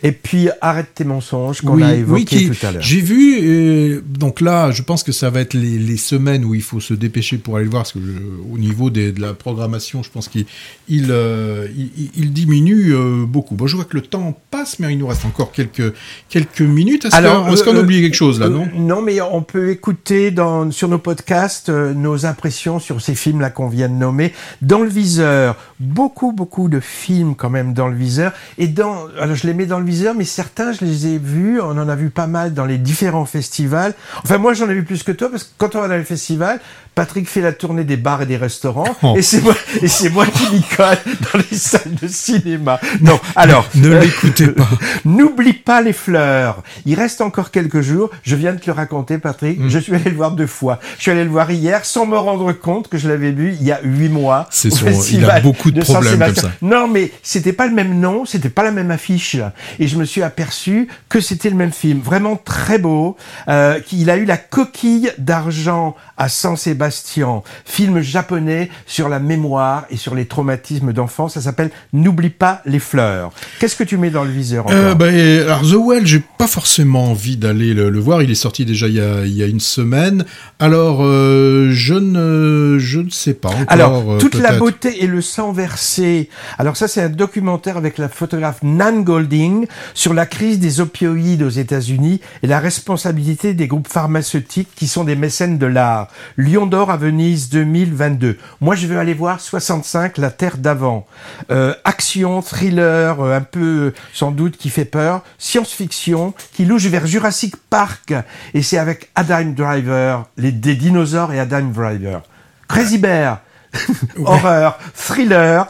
Et puis Arrête tes mensonges qu'on a évoqué qui- tout à l'heure. J'ai vu, et donc là, je pense que ça va être les, les semaines où il faut se dépêcher pour aller le voir, parce que je- au niveau des- de la programmation, je pense qu'il il, euh, il, il- il diminue euh, beaucoup. Bon, je vois que le temps passe, mais il nous reste encore quelques, quelques minutes. Est-ce qu'on est-ce qu'on a euh, oublié quelque chose là, euh, non? Non, mais on peut écouter dans, sur nos podcasts euh, nos impressions sur ces films là qu'on vient de nommer. Dans le viseur, beaucoup, beaucoup de films quand même dans le viseur. Et dans, alors je les mets dans le viseur, mais certains je les ai vus, on en a vu pas mal dans les différents festivals. Enfin, moi j'en ai vu plus que toi parce que quand on va dans les festivals, Patrick fait la tournée des bars et des restaurants, Oh. et c'est moi, et c'est moi qui m'y colle dans les salles de cinéma. Non, alors. Ne l'écoutez pas. N'oublie pas les fleurs. Il reste encore quelques jours. Je viens de te le raconter, Patrick. Mm. Je suis allé le voir deux fois. Je suis allé le voir hier sans me rendre compte que je l'avais vu il y a huit mois. C'est son- il a beaucoup de problèmes comme ça. Non, mais c'était pas le même nom, c'était pas la même affiche. Et je me suis aperçu que c'était le même film. Vraiment très beau. Euh, qu'il a eu la coquille d'argent à Saint-Sébastien. Film japonais sur la mémoire et sur les traumatismes d'enfants. Ça s'appelle N'oublie pas les fleurs. Qu'est-ce que tu mets dans le viseur Euh, bah, alors The Well, j'ai pas forcément envie d'aller le, le voir. Il est sorti déjà il y a, il y a une semaine. Alors euh, je ne je ne sais pas encore. Alors, euh, toute la beauté et le sang versé. Alors ça, c'est un documentaire avec la photographe Nan Golding sur la crise des opioïdes aux États-Unis et la responsabilité des groupes pharmaceutiques qui sont des mécènes de l'art. Lion d'or à Venise 2022. Moi, je veux aller voir 65, La Terre d'avant. Euh, action, thriller, euh, un peu euh, sans doute qui fait peur. Science-fiction qui louche vers Jurassic Park et c'est avec Adam Driver, les des dinosaures et Adam Driver. Crazy Bear. Horreur, thriller.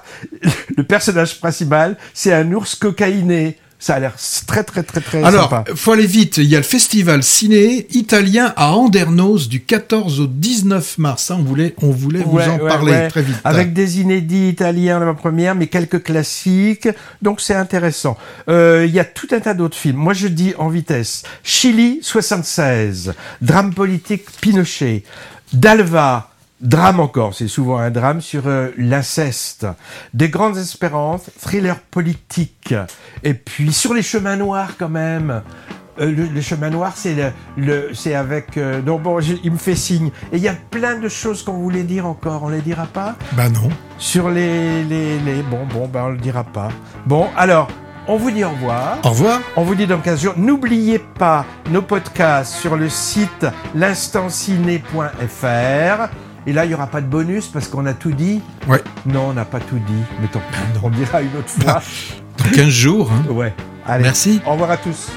Le personnage principal, c'est un ours cocaïné. Ça a l'air très très très très Alors, sympa. faut aller vite. Il y a le festival ciné italien à Andernos du 14 au 19 mars. Ça, on voulait, on voulait vous Ouais, en ouais, parler ouais. très vite. Avec des inédits italiens la première, mais quelques classiques. Donc c'est intéressant. Euh, Il y a tout un tas d'autres films. Moi je dis en vitesse. Chili 76, drame politique Pinochet, Dalva. Drame encore, c'est souvent un drame sur euh, l'inceste. Des grandes espérances, thriller politique. Et puis sur les chemins noirs quand même. Euh, le, le chemin noir, c'est le, le- c'est avec. Euh, donc bon, je- il me fait signe. Et il y a plein de choses qu'on voulait dire encore. On les dira pas? Bah non. sur les les les. Bon bon, ben on le dira pas. Bon alors, on vous dit au revoir. Au revoir. On vous dit dans 15 jours. N'oubliez pas nos podcasts sur le site l'instantciné.fr. Et là, il n'y aura pas de bonus parce qu'on a tout dit. Ouais. Non, on n'a pas tout dit. Mais tant pis, on dira une autre fois. Dans 15 jours. hein. Ouais. Allez. Merci. Au revoir à tous.